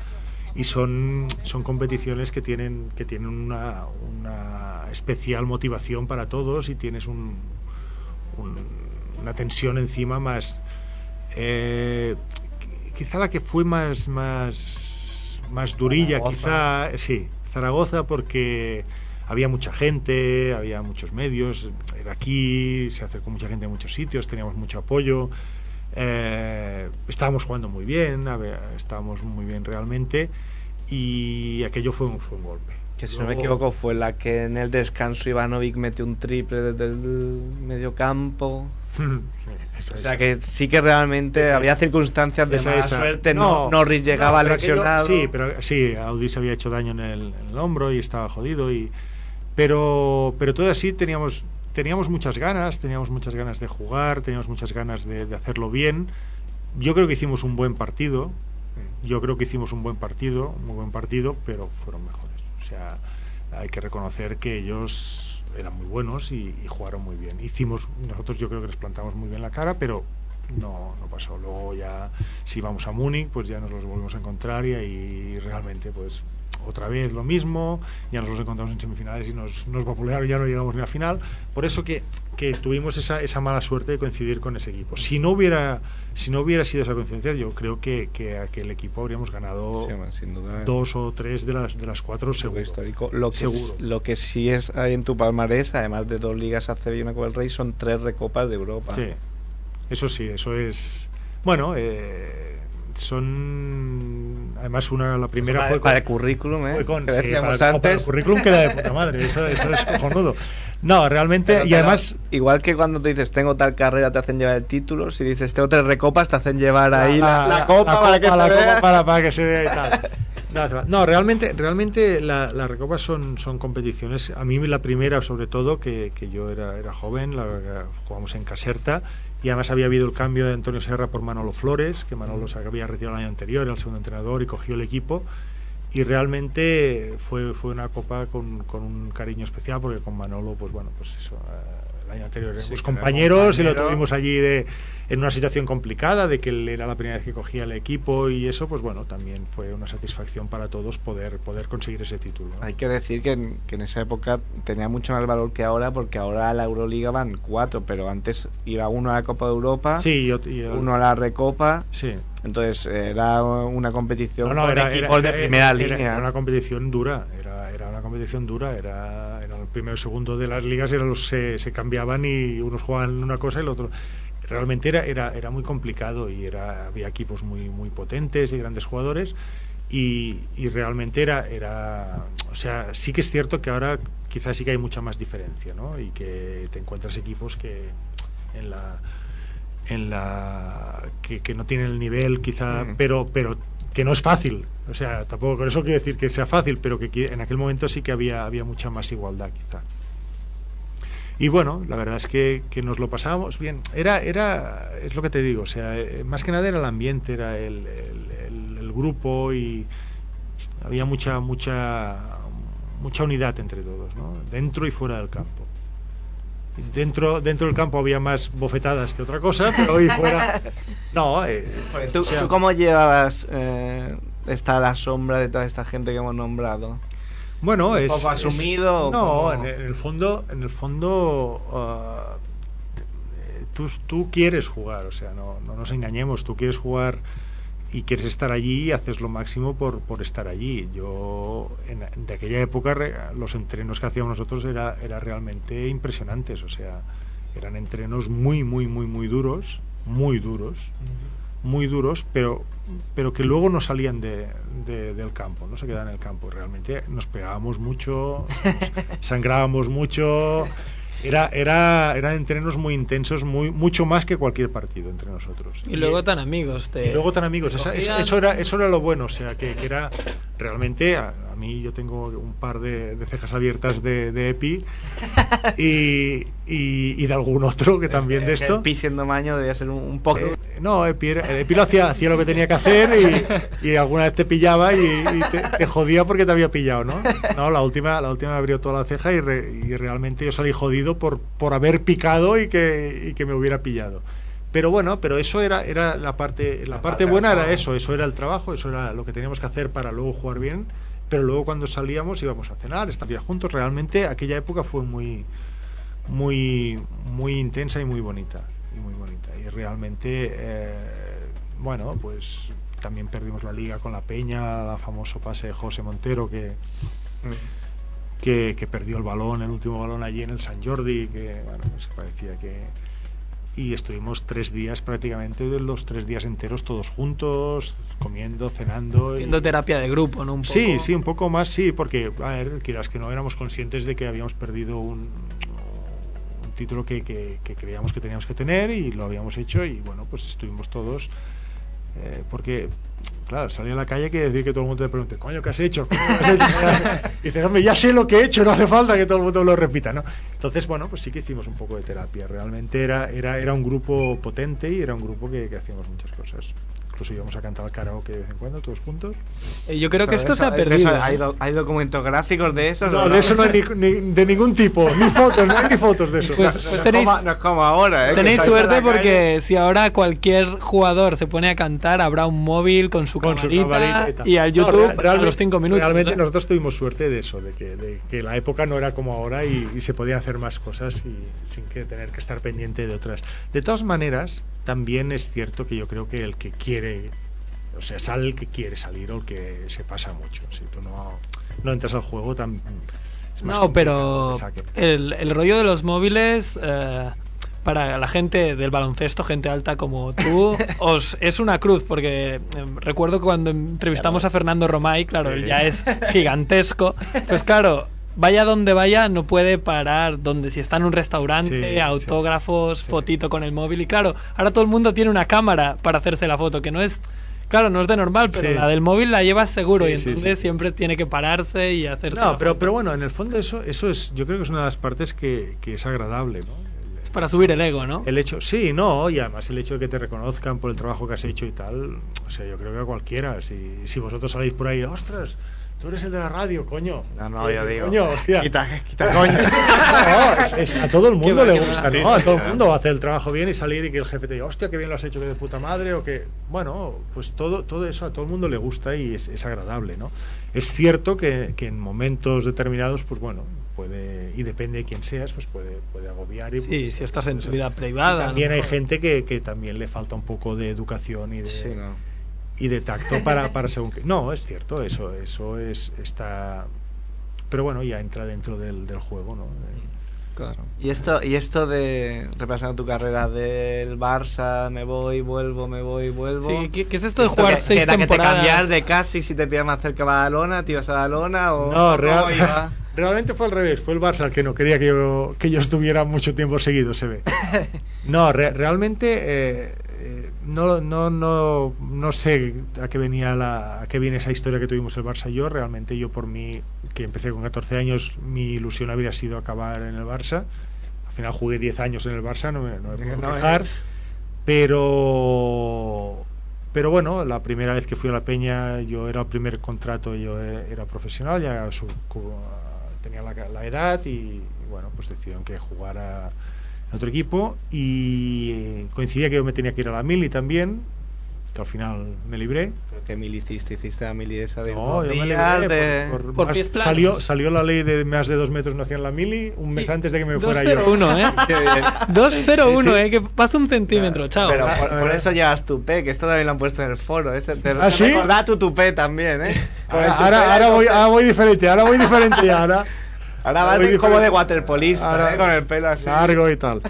Y son, son competiciones que tienen, que tienen una, una especial motivación para todos y tienes un, un- una tensión encima más... eh, qui- quizá la que fue más, más, más durilla, Zaragoza. quizá, sí, Zaragoza porque había mucha gente, había muchos medios, era aquí, se acercó mucha gente a muchos sitios, teníamos mucho apoyo, eh, estábamos jugando muy bien, ver, estábamos muy bien realmente y aquello fue un, fue un golpe. Que si no me equivoco fue la que en el descanso Ivanovic metió un triple desde el medio campo. <laughs> O sea que sí que realmente Esa- había circunstancias de Esa- mala esa- suerte. No, Norris no, llegaba aquello- lesionado. sí, pero sí, Audi se había hecho daño en el, en el hombro y estaba jodido. Y, pero, pero todo así teníamos, teníamos muchas ganas, teníamos muchas ganas de jugar, teníamos muchas ganas de, de hacerlo bien. Yo creo que hicimos un buen partido. Yo creo que hicimos un buen partido, un muy buen partido, pero fueron mejores. O sea, hay que reconocer que ellos eran muy buenos y, jugaron muy bien. Hicimos, nosotros yo creo que les plantamos muy bien la cara, pero no, no pasó. Luego ya, si vamos a Múnich, pues ya nos los volvemos a encontrar y ahí realmente, pues otra vez lo mismo, ya nos los encontramos en semifinales y nos, nos vapulearon, ya no llegamos ni a final. Por eso que, que tuvimos esa, esa mala suerte de coincidir con ese equipo. Si no hubiera, si no hubiera sido esa coincidencia, yo creo que, que aquel equipo habríamos ganado Sí, hombre, sin duda. dos o tres de las, de las cuatro seguro. histórico. Lo que, Seguro. lo que sí es hay en tu palmarés, además de dos ligas ACB y una Copa del Rey, son tres recopas de Europa. Sí, eso sí, eso es. Bueno, eh, son. Además, una, la primera para, fue para con, el currículum, ¿eh? fue con- que sí, para, no, para el currículum queda de puta madre, eso, eso es cojonudo. No, realmente, Pero- y pero además. Igual que cuando te dices tengo tal carrera te hacen llevar el título, si dices tengo tres recopas te hacen llevar ahí la, la copa para que se copa vea. para, para que se vea y tal. No. No, realmente, realmente la- las recopas son, son competiciones. A mí la primera, sobre todo, que, que yo era, era joven, la jugamos en Caserta y además había habido el cambio de Antonio Serra por Manolo Flores, que Manolo se había retirado el año anterior, era el segundo entrenador y cogió el equipo. Y realmente fue, fue una copa con, con un cariño especial porque con Manolo, pues bueno, pues eso, eh, el año anterior éramos era compañeros y lo tuvimos allí de, en una situación complicada, de que él era la primera vez que cogía el equipo y eso, pues bueno, también fue una satisfacción para todos poder, poder conseguir ese título. ¿no? Hay que decir que en, que en esa época tenía mucho más valor que ahora, porque ahora a la Euroliga van cuatro, pero antes iba uno a la Copa de Europa, Sí, yo, uno a la Recopa, sí. entonces era una competición No, era, de primera era- línea. Era una competición dura, era, era una competición dura, era, era el primero y segundo de las ligas, eran los, se, se cambiaban y unos jugaban una cosa y el otro. Realmente era, era, era muy complicado y era, había equipos muy, muy potentes y grandes jugadores y, y realmente era, era, o sea, sí que es cierto que ahora quizás sí que hay mucha más diferencia, ¿no? Y que te encuentras equipos que en la en la que, que no tienen el nivel quizá Mm. pero pero que no es fácil o sea tampoco con eso quiero decir que sea fácil pero que en aquel momento sí que había había mucha más igualdad quizá y bueno la verdad es que, que nos lo pasábamos bien era era es lo que te digo o sea eh, más que nada era el ambiente era el, el- el- el grupo y había mucha mucha mucha unidad entre todos ¿no? dentro y fuera del campo Dentro, dentro del campo había más bofetadas que otra cosa, pero hoy fuera. <laughs> No, eh, ¿Tú, o sea, tú cómo llevabas eh, estar a la sombra de toda esta gente que hemos nombrado? Bueno, un es. poco asumido no, en el, fondo, en el fondo, ah, tú, tú quieres jugar, o sea, no, no nos engañemos, tú quieres jugar y quieres estar allí y haces lo máximo por, por estar allí. Yo, en, de aquella época, re- los entrenos que hacíamos nosotros era, era realmente impresionantes, o sea, eran entrenos muy, muy, muy, muy duros, muy duros, muy duros, pero, pero que luego no salían de, de- del campo, no se quedaban en el campo. Realmente nos pegábamos mucho, nos <laughs> sangrábamos mucho. Era, era, eran entrenos muy intensos, muy, mucho más que cualquier partido entre nosotros. Y luego tan amigos. Te, Y luego tan amigos, esa- eso, cogían. eso era, eso era lo bueno, o sea, que, que era realmente, a, a mí yo tengo un par de, de cejas abiertas de, de EPI <laughs> y, y, y de algún otro que también de esto. El pi siendo maño debía ser un, un poco... Eh, no, Epi, Epi lo hacía, hacía lo que tenía que hacer y, y alguna vez te pillaba y, y te, te jodía porque te había pillado, ¿no? No, la última, la última me abrió toda la ceja y, re- y realmente yo salí jodido por, por haber picado y que, y que me hubiera pillado. Pero bueno, pero eso era, era la parte, la parte buena era eso, eso era el trabajo, eso era lo que teníamos que hacer para luego jugar bien, pero luego cuando salíamos íbamos a cenar, estaríamos juntos, realmente aquella época fue muy, muy, muy intensa y muy bonita. Y muy bonita. Y realmente, eh, bueno, pues también perdimos la liga con la Peña, la famoso pase de José Montero que, que, que perdió el balón, el último balón allí en el San Jordi, que bueno, pues parecía que... Y estuvimos tres días prácticamente, los tres días enteros todos juntos, comiendo, cenando. y- Haciendo terapia de grupo, ¿no? Un poco. Sí, sí, un poco más, sí, porque, a ver, quieras que no éramos conscientes de que habíamos perdido un, un título que, que- que creíamos que teníamos que tener y lo habíamos hecho y bueno, pues estuvimos todos, eh, porque, claro, salir a la calle que decir que todo el mundo te pregunte, coño, ¿qué has hecho? Coño, ¿qué has hecho?". y <laughs> dices, hombre, ya sé lo que he hecho, no hace falta que todo el mundo lo repita, ¿no? Entonces, bueno, pues sí que hicimos un poco de terapia, realmente era, era, era un grupo potente y era un grupo que hacíamos muchas cosas. Incluso íbamos a cantar al karaoke de vez en cuando, todos juntos. Eh, Yo creo que esto se ha perdido. eso- ¿eh? ¿hay, do- hay documentos gráficos de eso? No, de eso no hay ni, ni- de ningún tipo, ni fotos, no hay ni fotos de eso. Pues- No, pues es tenéis- como, no es como ahora, ¿eh? Tenéis suerte porque calle. si ahora cualquier jugador se pone a cantar, habrá un móvil con su con su camarita camarita y al No, YouTube real- a los cinco minutos. Realmente ¿no? nosotros tuvimos suerte de eso, de que, de que la época no era como ahora y, y se podían hacer más cosas y sin que tener que estar pendiente de otras. De todas maneras, también es cierto que yo creo que el que quiere, o sea, sale el que quiere salir o el que se pasa mucho. Si tú no, no entras al juego, tan, es más No, pero el, el rollo de los móviles eh, para la gente del baloncesto, gente alta como tú, <laughs> os es una cruz porque eh, recuerdo que cuando entrevistamos a Fernando Romay, claro, Sí. él ya es gigantesco, pues claro, vaya donde vaya no puede parar, donde si está en un restaurante, Sí, autógrafos, sí. fotito con el móvil y claro, ahora todo el mundo tiene una cámara para hacerse la foto, que no es Claro, no es de normal, pero la del móvil la llevas seguro y entonces siempre tiene que pararse y hacerse No, la pero, foto. pero bueno, en el fondo eso, eso es, yo creo que es una de las partes que, que es agradable, ¿no? Es para subir el ego, ¿no? El hecho, sí, no, y además el hecho de que te reconozcan por el trabajo que has hecho y tal, o sea, yo creo que a cualquiera, si, si vosotros salís por ahí, ostras, tú eres el de la radio, coño. No, no, yo digo. Coño, hostia. Quita, quita coño. No, es- es- a todo el mundo le gusta. ¿no? A todo el mundo hacer el trabajo bien y salir y que el jefe te diga, hostia, qué bien lo has hecho, que de puta madre, o que, bueno, pues todo, todo eso a todo el mundo le gusta y es, es agradable, ¿no? Es cierto que, que en momentos determinados, pues bueno, puede, y depende de quién seas, pues puede, puede agobiar. Y Sí, pues, si estás en pues, tu vida y privada. también ¿no? hay gente que, que también le falta un poco de educación y de, Sí, no. Y de tacto para, para según qué. No, es cierto, eso, eso es, está. Pero bueno, ya entra dentro del, del juego, ¿no? Claro. Y esto, y esto de repasando tu carrera del Barça, me voy, vuelvo, me voy, vuelvo. Sí, ¿qué, qué es esto de Esto jugar que- seis que era que te temporadas? cambias de casa y si te pillas más cerca va a la lona, te ibas a la lona o No, ¿cómo real- iba? <laughs> realmente fue al revés. Fue el Barça el que no quería que yo, que yo estuviera mucho tiempo seguido, se ve. <laughs> No, re- realmente eh, no, no, no, no sé a qué venía la, a qué viene esa historia que tuvimos el Barça y yo. Realmente yo por mí, que empecé con 14 años, mi ilusión habría sido acabar en el Barça. Al final jugué 10 años en el Barça, no me, no me puedo quejar. pero pero bueno la primera vez que fui a la peña yo era el primer contrato yo eh, era profesional ya tenía la, la edad y, y bueno pues decidieron que jugara en otro equipo y eh, coincidía que yo me tenía que ir a la mili también que al final me libré. ¿Pero qué mil hiciste? ¿Hiciste la mili esa de No, yo me libré de- por- por Por más- salió, salió la ley de más de dos metros no hacían la mili un mes Y antes de que me fuera yo. 201, ¿eh? <laughs> Qué bien. <laughs> 201, Sí, sí. ¿eh? Que pasa un centímetro, chao. Pero Ah, por, ah, por ah. eso llevas tupé, que esto también lo han puesto en el foro. Ese, te ¿Ah, sí? tu tupé también, ¿eh? El Ahora, tupé ahora, voy, ahora voy diferente, ahora voy diferente ya, ahora. <laughs> Ahora de- como de waterpolista, Ahora- ¿eh? Con el pelo así. Largo y tal.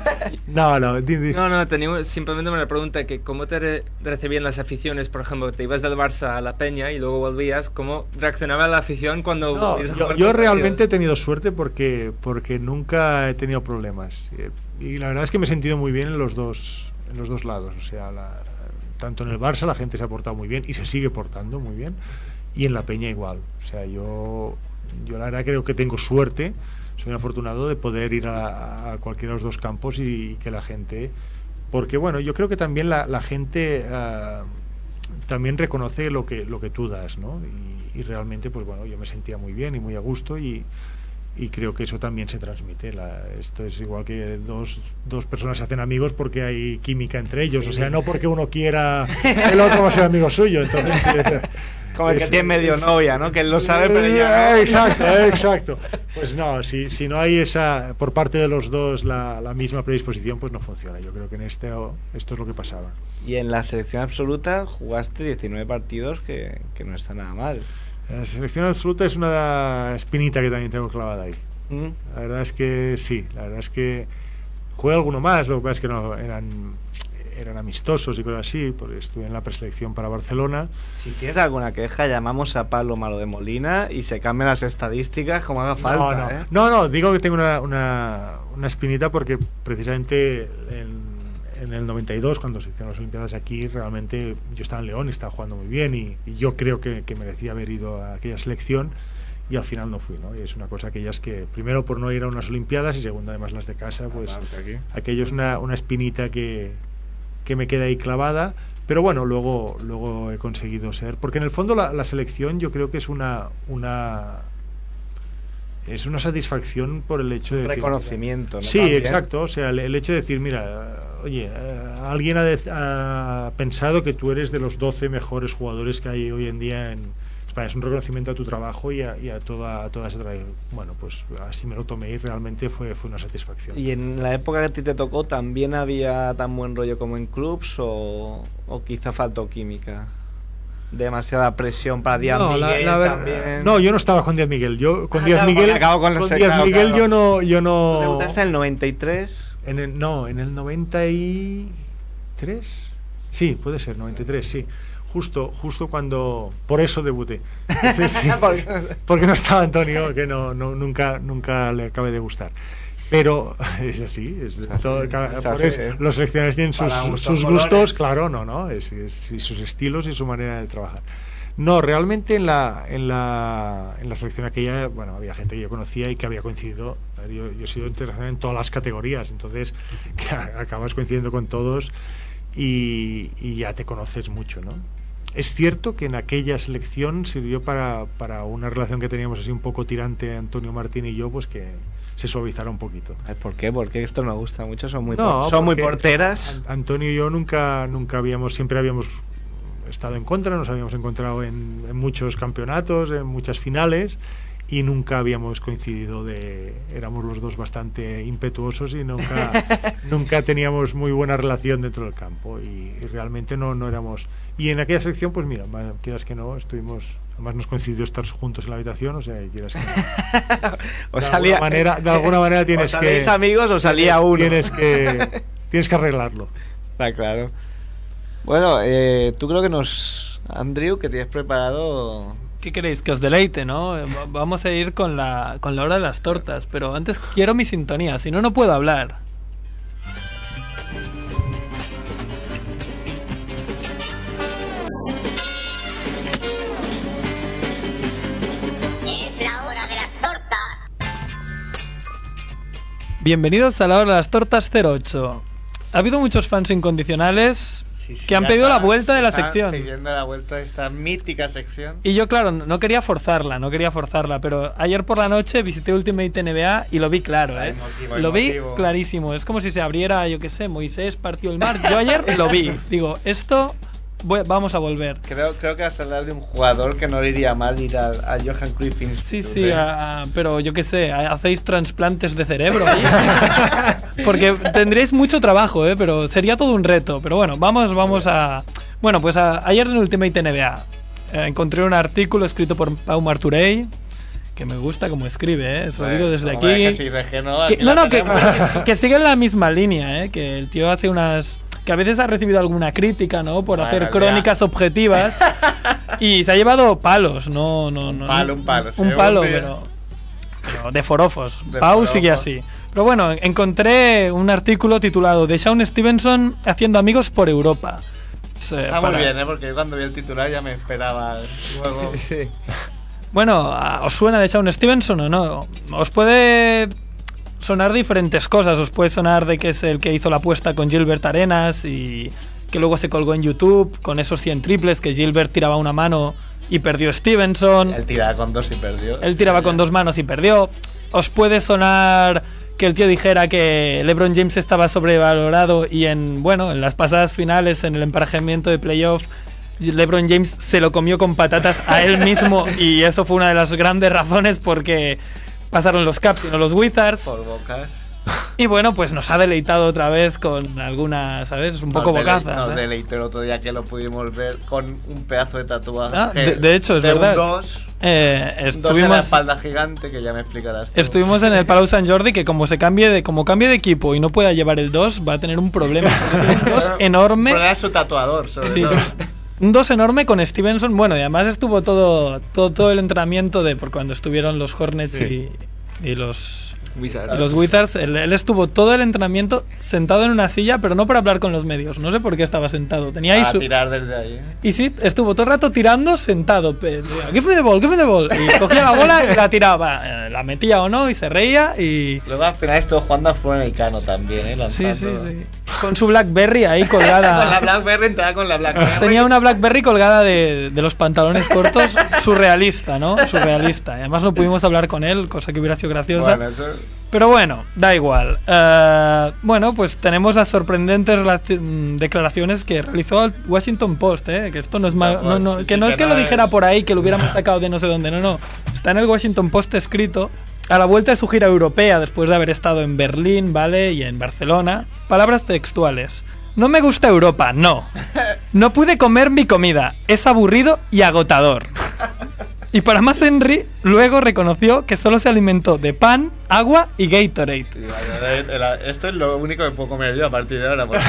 No, no, di- di. No, no, tenía simplemente una pregunta que cómo te re- recibían las aficiones, por ejemplo, te ibas del Barça a la Peña y luego volvías, ¿cómo reaccionaba la afición cuando No, yo, yo partidos? realmente he tenido suerte porque, porque nunca he tenido problemas. Eh, Y la verdad es que me he sentido muy bien en los dos, en los dos lados. O sea, la- tanto en el Barça la gente se ha portado muy bien y se sigue portando muy bien. Y en la Peña igual. O sea, yo, yo la verdad creo que tengo suerte. Soy un afortunado de poder ir a, a cualquiera de los dos campos y, que la gente... Porque bueno, yo creo que también la, la gente... ah, también reconoce lo que lo que tú das, ¿no? Y, y realmente, pues bueno, yo me sentía muy bien y muy a gusto y, y creo que eso también se transmite. La- esto es igual que dos, dos personas se hacen amigos porque hay química entre ellos, o sea, no porque uno quiera que el otro va a ser amigo suyo. Entonces, <laughs> Como el que es- tiene medio es- novia, ¿no? Que él lo sabe, pero. Eh, Exacto, exacto. Pues no, si, si no hay esa, por parte de los dos, la, la misma predisposición, pues no funciona. Yo creo que en este esto es lo que pasaba. Y en la selección absoluta jugaste 19 partidos, que, que no está nada mal. La selección absoluta es una espinita que también tengo clavada ahí. ¿Mm? La verdad es que sí, la verdad es que jugué alguno más, lo que pasa es que no eran, eran amistosos y cosas así, porque estuve en la preselección para Barcelona. Si tienes alguna queja, llamamos a Pablo Malo de Molina y se cambian las estadísticas como haga falta, no, no. ¿eh? no, no, digo que tengo una, una, una espinita porque precisamente en, en el 92, cuando se hicieron las Olimpiadas aquí, realmente yo estaba en León y estaba jugando muy bien y, y yo creo que, que merecía haber ido a aquella selección y al final no fui, ¿no? Y es una cosa aquellas que, primero por no ir a unas Olimpiadas y segundo además las de casa, pues aquí. aquello es una, una espinita que, que me queda ahí clavada. Pero bueno, luego, luego he conseguido ser. Porque en el fondo la, la selección yo creo que es una, una es una satisfacción por el hecho de decir- Reconocimiento, ¿no? Sí, También. exacto. O sea, el, el hecho de decir, mira, oye, eh, alguien ha, dec- ha pensado que tú eres de los 12 mejores jugadores que hay hoy en día en. Es un reconocimiento a tu trabajo y a, y a toda, a toda esa. Bueno, pues así me lo tomé y realmente fue, fue una satisfacción. ¿Y en la época que a ti te tocó también había tan buen rollo como en clubs o, o quizá faltó química? Demasiada presión para Díaz no, la- Miguel la también. no, yo no estaba con Díaz Miguel. Yo con Ah, Díaz claro, Miguel, acabo con con Díaz claro, Miguel claro. yo no, yo ¿Tú no. debutaste en el 93? En el, no, en el 93. Sí, puede ser, 93, sí. Justo, justo cuando. Por eso debuté. Sí, sí, <laughs> Porque- no estaba Antonio, que no, no, nunca, nunca le acabé de gustar. Pero <laughs> es así, es todo- por eso, ¿eh? los selecciones tienen sus, gustos sus colores. gustos, claro, no, no, es, es- y sus estilos y su manera de trabajar. No, realmente en la, en la, en la selección aquella, bueno, había gente que yo conocía y que había coincidido. Yo, yo he sido internacional en todas las categorías, entonces <laughs> acabas coincidiendo con todos y, y ya te conoces mucho, ¿no? Es cierto que en aquella selección sirvió para, para una relación que teníamos así un poco tirante Antonio Martín y yo, pues que se suavizara un poquito. ¿Por qué? Porque esto me gusta mucho, son muy, No, por- son muy porteras. An- Antonio y yo nunca, nunca habíamos, siempre habíamos estado en contra, nos habíamos encontrado en, en muchos campeonatos, en muchas finales y nunca habíamos coincidido de éramos los dos bastante impetuosos y nunca <laughs> nunca teníamos muy buena relación dentro del campo y, y realmente no no éramos y en aquella sección pues mira quieras que no estuvimos además nos coincidió estar juntos en la habitación o sea quieras que no. <laughs> o de salía, alguna manera de alguna manera <laughs> tienes o que amigos o salía uno. tienes que tienes que arreglarlo Está claro. Bueno, eh, tú creo que nos... Andrew, que tienes preparado... ¿Qué queréis? Que os deleite, ¿no? Va- Vamos a ir con la, con la hora de las tortas, pero antes quiero mi sintonía, si no, no puedo hablar. Bienvenidos a la hora de las tortas 08. Ha habido muchos fans incondicionales que han pedido está- la vuelta de la sección. pidiendo la vuelta de esta mítica sección. Y yo, claro, no quería forzarla, no quería forzarla, pero ayer por la noche visité Ultimate NBA y lo vi claro, ¿eh? motivo, lo vi motivo. clarísimo. Es como si se abriera, yo qué sé, Moisés partió el mar. Yo ayer lo vi. <laughs> Digo, esto voy- vamos a volver. Creo, creo que vas a hablar de un jugador que no le iría mal ir al, al Johan Cruyff Sí, Institute, sí, ¿eh? a- a- pero yo qué sé, ha- hacéis trasplantes de cerebro <laughs> ahí? Porque tendréis mucho trabajo, ¿eh? Pero sería todo un reto. Pero bueno, vamos, vamos a... Bueno, pues a- ayer en Ultimate NBA eh, encontré un artículo escrito por Pau Marturey, que me gusta como escribe, ¿eh? Eso lo digo desde No, aquí. que no, Que- no, que- <laughs> que sigue en la misma línea, ¿eh? Que el tío hace unas... Que a veces ha recibido alguna crítica, ¿no? Por hacer crónicas objetivas. <laughs> y se ha llevado palos, no... no, no palo, no- un palo, Un un palo, pero, pero de forofos. De Pau sigue forofos. así. Pero bueno, encontré un artículo titulado De Shaun Stevenson haciendo amigos por Europa. Eh, Está muy bien, ¿eh? Porque yo cuando vi el titular ya me esperaba luego... <laughs> Sí. Bueno, ¿a- ¿os suena de Shaun Stevenson o no? Os puede sonar diferentes cosas. Os puede sonar de que es el que hizo la apuesta con Gilbert Arenas y que luego se colgó en YouTube con esos 100 triples que Gilbert tiraba una mano y perdió Stevenson. Él tiraba con dos y perdió. Él tiraba con dos manos y perdió. Os puede sonar que el tío dijera que LeBron James estaba sobrevalorado y en bueno, en las pasadas finales en el emparejamiento de playoff LeBron James se lo comió con patatas a él mismo <laughs> y eso fue una de las grandes razones porque pasaron los Caps y no los Wizards. Por bocas. Y bueno, pues nos ha deleitado otra vez con algunas, ¿sabes? Un poco bocazas. Nos ¿eh? deleitó el otro día que lo pudimos ver con un pedazo de tatuaje. Ah, de, de hecho, es de verdad. Un dos, Eh, un dos en la estuvimos, espalda gigante que ya me explicarás. estuvimos en el Palau Sant Jordi que como se cambie de como cambie de equipo y no pueda llevar el 2 va a tener un problema. <laughs> un 2 enorme. Pero era su tatuador, sobre Sí. todo. <laughs> Un 2 enorme con Stevenson. Bueno, y además estuvo todo, todo, todo el entrenamiento de por cuando estuvieron los Hornets Sí. y, y los, Wizards. y los Wizards. Él, él estuvo todo el entrenamiento sentado en una silla, pero no para hablar con los medios. No sé por qué estaba sentado. Tenía ahí A su. tirar desde ahí. ¿eh? Y sí, estuvo todo el rato tirando sentado. Give me the ball, give me the ball. Y cogía la bola y la tiraba. Eh, La metía o no y se reía y. Luego al final estuvo jugando afroamericano también, ¿eh? Sí, sí, Lanzando. sí. Con su Blackberry ahí colgada. <laughs> con la Blackberry entraba con la Blackberry. Tenía una Blackberry colgada de, de los pantalones cortos, surrealista, ¿no? Surrealista. Y además no pudimos hablar con él, cosa que hubiera sido graciosa. Bueno, eso... Pero bueno, da igual. Eh, bueno, pues tenemos las sorprendentes mm, declaraciones que realizó el Washington Post, ¿eh? Que esto no es mal, no, no, que no es que lo dijera por ahí, que lo hubiéramos <laughs> sacado de no sé dónde, no, no. Está en el Washington Post escrito. A la vuelta de su gira europea, después de haber estado en Berlín, ¿vale? Y en Barcelona. Palabras textuales. No me gusta Europa, no. <laughs> No pude comer mi comida. Es aburrido y agotador. <laughs> Y para más Henry, luego reconoció que solo se alimentó de pan, agua y Gatorade. Esto es lo único que puedo comer yo a partir de ahora. porque-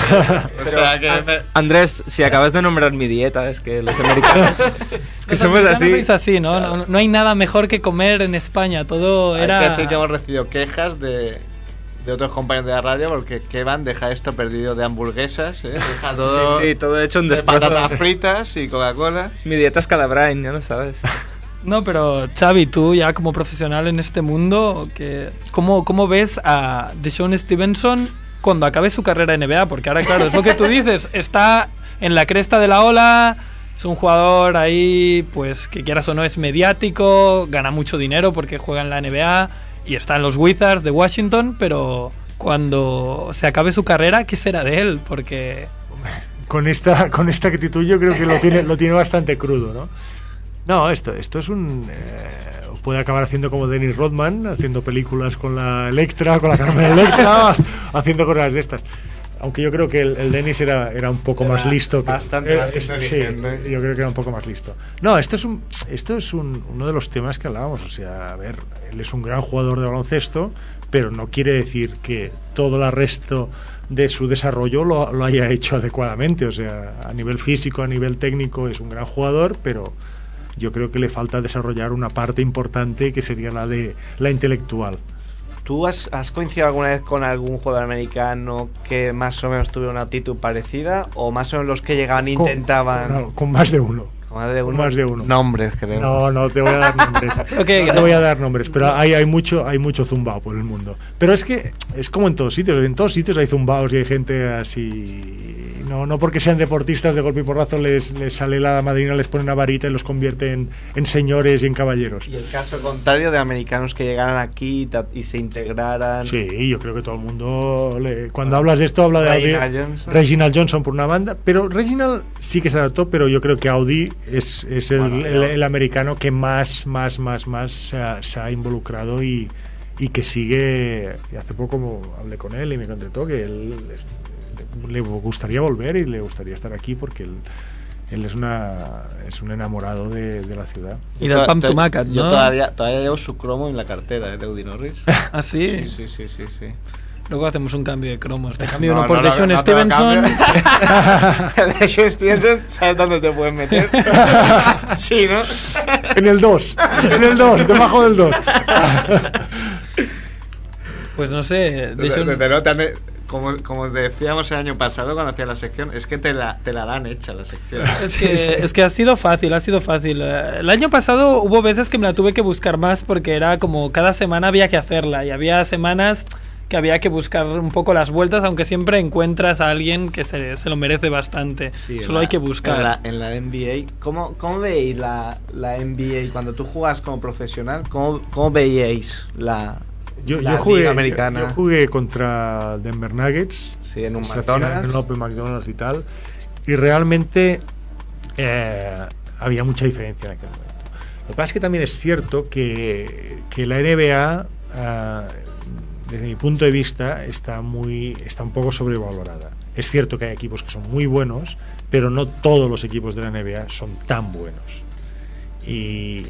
o sea que... me- Andrés, si acabas de nombrar mi dieta, es que los americanos. <laughs> es que Los somos americanos así. sois así, ¿no? No, no hay nada mejor que comer en España. Todo Hay que era. decir que hemos recibido quejas de, de otros compañeros de la radio porque Kevan deja esto perdido de hamburguesas, ¿eh? deja todo Sí, sí, todo hecho un de patatas fritas y Coca-Cola. Mi dieta es calabrain, ya lo sabes. <laughs> No, pero Xavi, tú ya como profesional en este mundo, que, ¿cómo, ¿cómo ves a Deshaun Stevenson cuando acabe su carrera en NBA? Porque ahora, claro, es lo que tú dices, <laughs> está en la cresta de la ola, es un jugador ahí, pues que quieras o no es mediático, gana mucho dinero porque juega en la NBA y está en los Wizards de Washington, pero cuando se acabe su carrera, ¿qué será de él? Porque... con esta con esta actitud yo creo que lo tiene lo tiene bastante crudo no no esto esto es un eh, puede acabar haciendo como Dennis Rodman haciendo películas con la Electra con la Carmen Electra <laughs> haciendo cosas de estas aunque yo creo que el, el Dennis era, era un poco Era más listo que, bastante más es- sí, yo creo que era un poco más listo no esto es un esto es un- uno de los temas que hablábamos o sea a ver él es un gran jugador de baloncesto pero no quiere decir que todo el resto de su desarrollo lo, lo haya hecho adecuadamente. O sea, a nivel físico, a nivel técnico es un gran jugador, pero yo creo que le falta desarrollar una parte importante que sería la de la intelectual. ¿Tú has, has coincidido alguna vez con algún jugador americano que más o menos tuviera una actitud parecida? ¿O más o menos los que llegaban Con- intentaban? no, con más de uno. Más de uno. más de uno. Nombres, creo. No, no te voy a dar nombres. Que- <laughs> no te voy a dar nombres, pero hay, hay mucho hay mucho zumbao por el mundo. Pero es que es como en todos sitios, en todos sitios hay zumbaos y hay gente así No, no porque sean deportistas de golpe y porrazo les, les sale la madrina, les pone una varita y los convierte en, en señores y en caballeros. Y el caso contrario de americanos que llegaran aquí y se integraran. Sí, yo creo que todo el mundo, le- cuando hablas de esto, habla de Reginald Audi- Johnson. Reginald Johnson por una banda, pero Reginald sí que se adaptó, pero yo creo que Audi es, es el, Bueno, el- americano que más, más, más, más se ha, se ha involucrado y, y que sigue. Y hace poco hablé con él y me contestó que él es- le gustaría volver y le gustaría estar aquí porque él, él es, una, es un enamorado de, de la ciudad. Y del Pam to Macat, Yo todavía, todavía llevo su cromo en la cartera ¿eh? de Audi Norris. <laughs> ¿Ah, sí? Sí, sí, sí, sí, sí. Luego hacemos un cambio de cromos. Te cambio No, uno por no, The no, Stevenson. cambio. <laughs> <laughs> De Sean Stevenson, ¿sabes dónde te puedes meter? <laughs> sí, ¿no? En el 2, en el 2, debajo del 2. Pues no sé. Eh, como, como decíamos el año pasado cuando hacía la sección, es que te la, te la dan hecha la sección. Es que, es que ha sido fácil, ha sido fácil. Eh, El año pasado hubo veces que me la tuve que buscar más porque era como cada semana había que hacerla y había semanas que había que buscar un poco las vueltas, aunque siempre encuentras a alguien que se, se lo merece bastante. Sí, Solo la- hay que buscar. En la, en la NBA, ¿cómo, cómo veis la, la NBA cuando tú jugas como profesional? ¿Cómo, cómo veíais la, Yo, la yo jugué, liga americana? yo jugué contra Denver Nuggets. Sí, en un McDonald's. En un Open McDonald's y tal. Y realmente eh, había mucha diferencia en aquel momento. Lo que pasa es que también es cierto que, que la NBA, ah, desde mi punto de vista, está, muy, está un poco sobrevalorada. Es cierto que hay equipos que son muy buenos, pero no todos los equipos de la NBA son tan buenos. Y,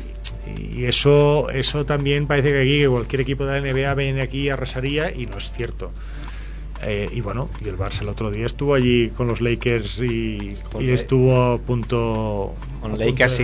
y eso, eso también parece que aquí que cualquier equipo de la NBA viene aquí y arrasaría y no es cierto. Eh, y bueno, y el Barça el otro día estuvo allí con los Lakers y, y estuvo a punto, Con Lakers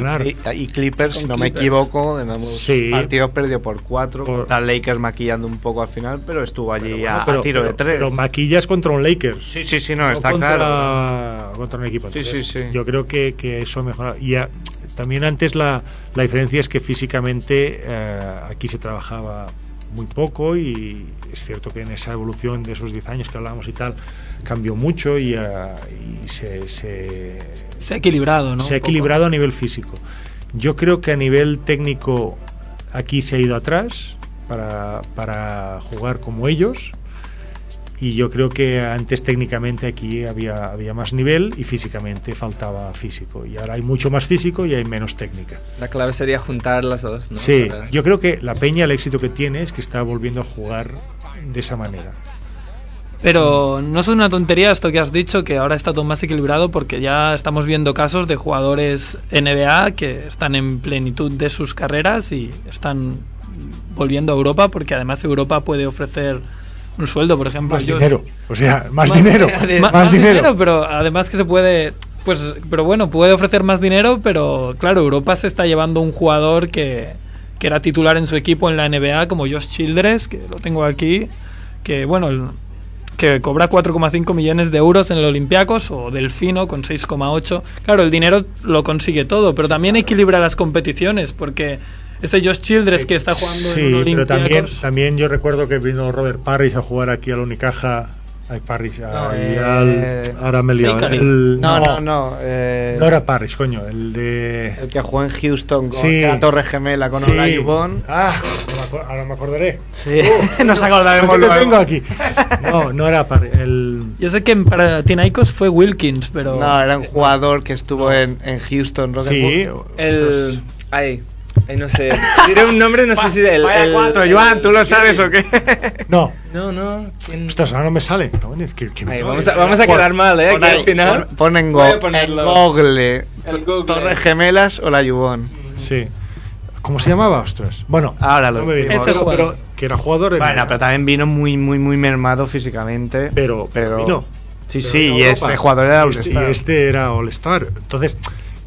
y, Clippers, si no me equivoco, en ambos Sí. partidos perdió por cuatro. Por- Contra Lakers maquillando un poco al final, pero estuvo allí Pero bueno, a, pero- a tiro pero- de tres. Pero maquillas contra un Lakers. sí, sí, sí, no, está contra, claro. contra un equipo. Sí, Entonces, sí, sí. Yo creo que, que eso mejora. Y ah, también antes la, la diferencia es que físicamente eh, aquí se trabajaba muy poco y es cierto que en esa evolución de esos 10 años que hablábamos y tal cambió mucho y, ah, y se, se, Se ha equilibrado, ¿no? se ha equilibrado a nivel físico. Yo creo que a nivel técnico aquí se ha ido atrás para, para jugar como ellos. Y yo creo que antes técnicamente aquí había, había más nivel y físicamente faltaba físico. Y ahora hay mucho más físico y hay menos técnica. La clave sería juntar las dos, ¿no? Sí, Para- yo creo que la Peña el éxito que tiene es que está volviendo a jugar de esa manera. Pero no es una tontería esto que has dicho, que ahora está todo más equilibrado porque ya estamos viendo casos de jugadores NBA que están en plenitud de sus carreras y están volviendo a Europa porque además Europa puede ofrecer un sueldo, por ejemplo. Más yo- dinero, o sea, <laughs> más, dinero, <laughs> más, dinero. pero además que se puede pues pero bueno puede ofrecer más dinero pero claro Europa se está llevando un jugador que, que era titular en su equipo en la NBA como Josh Childress que lo tengo aquí que bueno el- que cobra 4,5 millones de euros en el Olympiacos o Delfino con 6,8 claro el dinero lo consigue todo pero también equilibra las competiciones porque ese Josh Childress que está jugando sí, en un pero también, también yo recuerdo que vino Robert Parrish a jugar aquí al Unicaja. Ay, Parrish, No, ay, eh, al- ahora me liado. El- No, no, no. eh, no era Parrish, coño, el de... El que jugó en Houston con Sí. la Torre Gemela con Sí. Olajuwon. Ah, ahora me acordaré. Sí, <laughs> nos acordaremos luego. tengo aquí. No, no era Parrish. El... yo sé que en Panathinaikos fue Wilkins pero No, era un jugador que estuvo en, en Houston, Rocket Sí. El... Ay, ay, no sé. Diré un nombre, no sé si el... El- cuatro, el- Joan, ¿tú lo sabes o qué? No, No, no. ¿quién? ostras, ahora no me sale. Que- que- Ay, vamos, a, vamos a quedar mal, ¿eh? pon Aquí al final. Pon, pon en, go- Google. Torres Gemelas o la Yubón. Sí. ¿Cómo se llamaba, ostras? Bueno, Ahora lo no. Ese pero, que era jugador en Bueno, pero también vino muy, muy, muy mermado físicamente. pero, pero vino. Sí, Pero sí, y Europa. este jugador era Y este, All-Star. y este era All-Star. Entonces,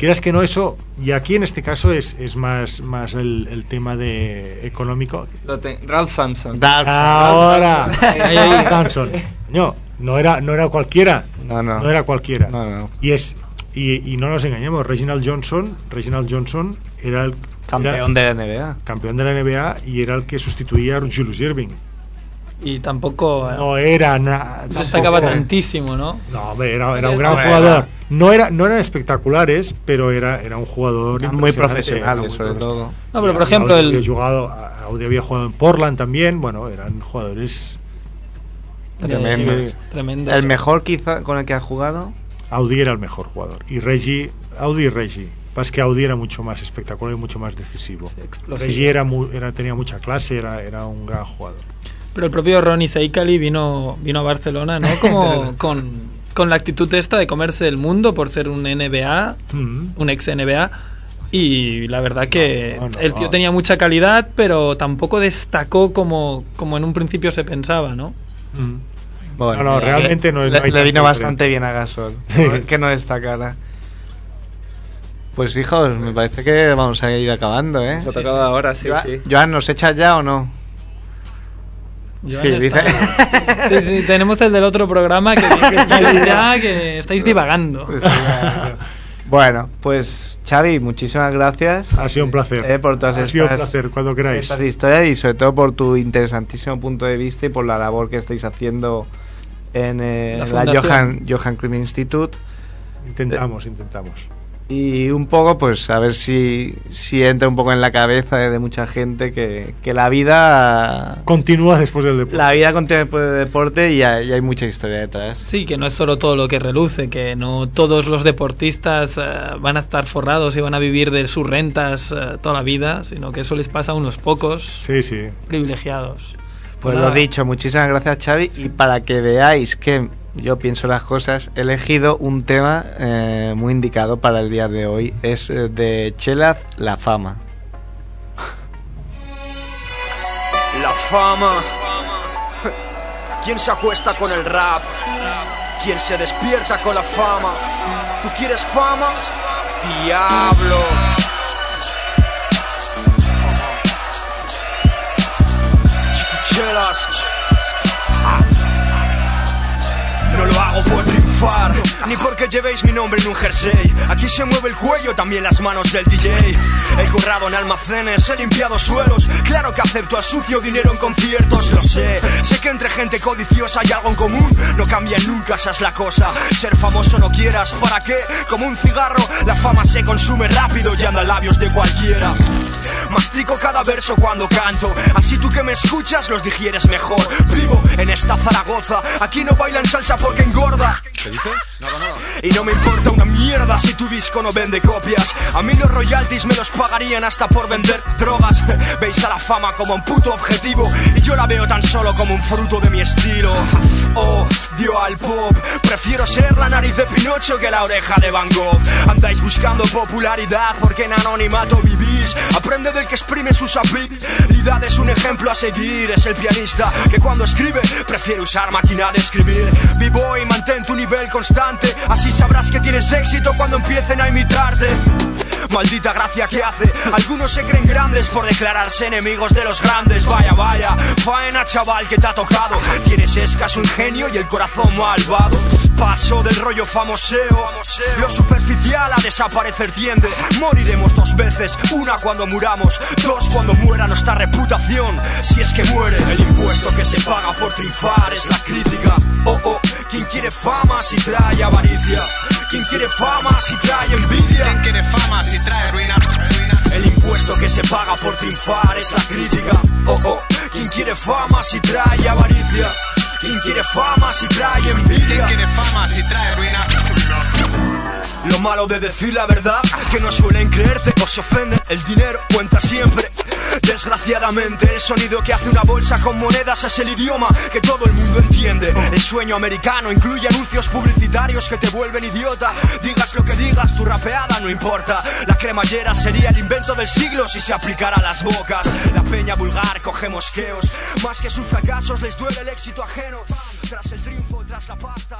quieras que no, eso. Y aquí en este caso es, es más, más el, el tema de económico. Lo ten- Ralph Sampson. Dark- Ahora, <laughs> Ahí, ahí. Hanson. No, no era, no era cualquiera. No, no. No era cualquiera. No, no. Y es y, y no nos engañemos, Reginald Johnson, Reginald Johnson era el Campeón era de la NBA. campeón de la NBA y era el que sustituía a Julius Irving. Y tampoco eh, No era nada. destacaba tantísimo, ¿no? No, hombre, era, era un gran jugador. No, era, no eran espectaculares, pero era, era un jugador Muy muy sobre profesional. todo. No, pero por ejemplo, Audi había el, jugado, Audi había jugado en Portland también. Bueno, eran jugadores. Tremendo. eh, tremendo. El mejor quizá con el que ha jugado. Audi era el mejor jugador. Y Reggie, Audi y Reggie. Pasa que Audi era mucho más espectacular y mucho más decisivo. Sí, explosivo. Reggie era, mu- era- tenía mucha clase, era, era un gran jugador. Pero el propio Ronnie Seikali vino, vino a Barcelona, ¿no? Como <laughs> con, con la actitud esta de comerse el mundo por ser un NBA, Mm. un ex NBA. Y la verdad que No, no, el tío no. tenía mucha calidad, pero tampoco destacó como, como en un principio se pensaba, ¿no? Mm. Bueno, No, no, eh, realmente no es- Le, no le vino bastante bien a Gasol. que- <laughs> no destacara. Pues hijos, me parece que vamos a ir acabando, ¿eh? Se ha tocado ahora, sí, Joan, sí. Joan, ¿nos echas ya o no? Sí, está- dice- sí, sí, tenemos el del otro programa que, <laughs> ya que estáis divagando. bueno, pues Xavi, muchísimas gracias. Ha sido un placer. eh, por todas ha estas, sido un placer, cuando queráis. estas historias y sobre todo por tu interesantísimo punto de vista y por la labor que estáis haciendo en eh, La la, fundación. Johan, Johan Cruyff Institute. Intentamos, intentamos. Y un poco, pues, a ver si, si entra un poco en la cabeza de, de mucha gente que, que la vida. Continúa después del deporte. La vida contiene después del deporte y hay, y hay mucha historia detrás. Sí, que no es solo todo lo que reluce, que no todos los deportistas eh, van a estar forrados y van a vivir de sus rentas eh, toda la vida, sino que eso les pasa a unos pocos Sí, sí. privilegiados. Pues nada. lo dicho, muchísimas gracias, Xavi. Y para que veáis que yo pienso las cosas, he elegido un tema eh, muy indicado para el día de hoy. Es eh, de Chelaz, La Fama. La fama. ¿Quién se acuesta con el rap? ¿Quién se despierta con la fama? ¿Tú quieres fama? Diablo. Chiquichelas. No lo hago por triunfar, ni porque llevéis mi nombre en un jersey. Aquí se mueve el cuello, también las manos del DJ. He currado en almacenes, he limpiado suelos. Claro que acepto a sucio dinero en conciertos, lo sé. Sé que entre gente codiciosa hay algo en común. No cambia nunca, esa es la cosa. Ser famoso no quieras, ¿para qué? Como un cigarro, la fama se consume rápido y anda en labios de cualquiera. Mastico cada verso cuando canto, así tú que me escuchas los digieres mejor. Vivo en esta Zaragoza, aquí no bailan salsa porque engorda. ¿Qué dices? Nada, nada. Y no me importa una mierda si tu disco no vende copias. A mí los royalties me los pagarían hasta por vender drogas. <laughs> Veis a la fama como un puto objetivo y yo la veo tan solo como un fruto de mi estilo. Oh, dio al pop. Prefiero ser la nariz de Pinocho que la oreja de Van Gogh. Andáis buscando popularidad porque en anonimato vivís. Aprende del que exprime sus habilidades. Un ejemplo a seguir es el pianista que cuando escribe prefiere usar máquina de escribir. Vivo y mantén tu nivel constante. Así sabrás que tienes éxito cuando empiecen a imitarte. Maldita gracia que hace. Algunos se creen grandes por declararse enemigos de los grandes. Vaya, vaya, faena chaval que te ha tocado. Tienes escaso ingenio y el corazón malvado. Paso del rollo famoseo. Lo superficial a desaparecer tiende. Moriremos dos veces. Una cuando muramos. Dos cuando muera nuestra reputación. Si es que muere. El impuesto que se paga por triunfar es la crítica. Oh, oh, quien quiere fama si trae avaricia. Quien quiere fama si trae envidia. ¿Quién quiere fama si trae ruina? El impuesto que se paga por triunfar es la crítica. Oh, oh, quien quiere fama si trae avaricia. Quien quiere fama si trae ¿Quién envidia. quiere fama si trae ruina? Lo malo de decir la verdad, que no suelen creerte o se ofenden. El dinero cuenta siempre. Desgraciadamente, el sonido que hace una bolsa con monedas es el idioma que todo el mundo entiende. El sueño americano incluye anuncios publicitarios que te vuelven idiota. Digas lo que digas, tu rapeada no importa. La cremallera sería el invento del siglo si se aplicara a las bocas. La peña vulgar coge mosqueos. Más que sus fracasos, les duele el éxito ajeno. Tras el triunfo, tras la pasta.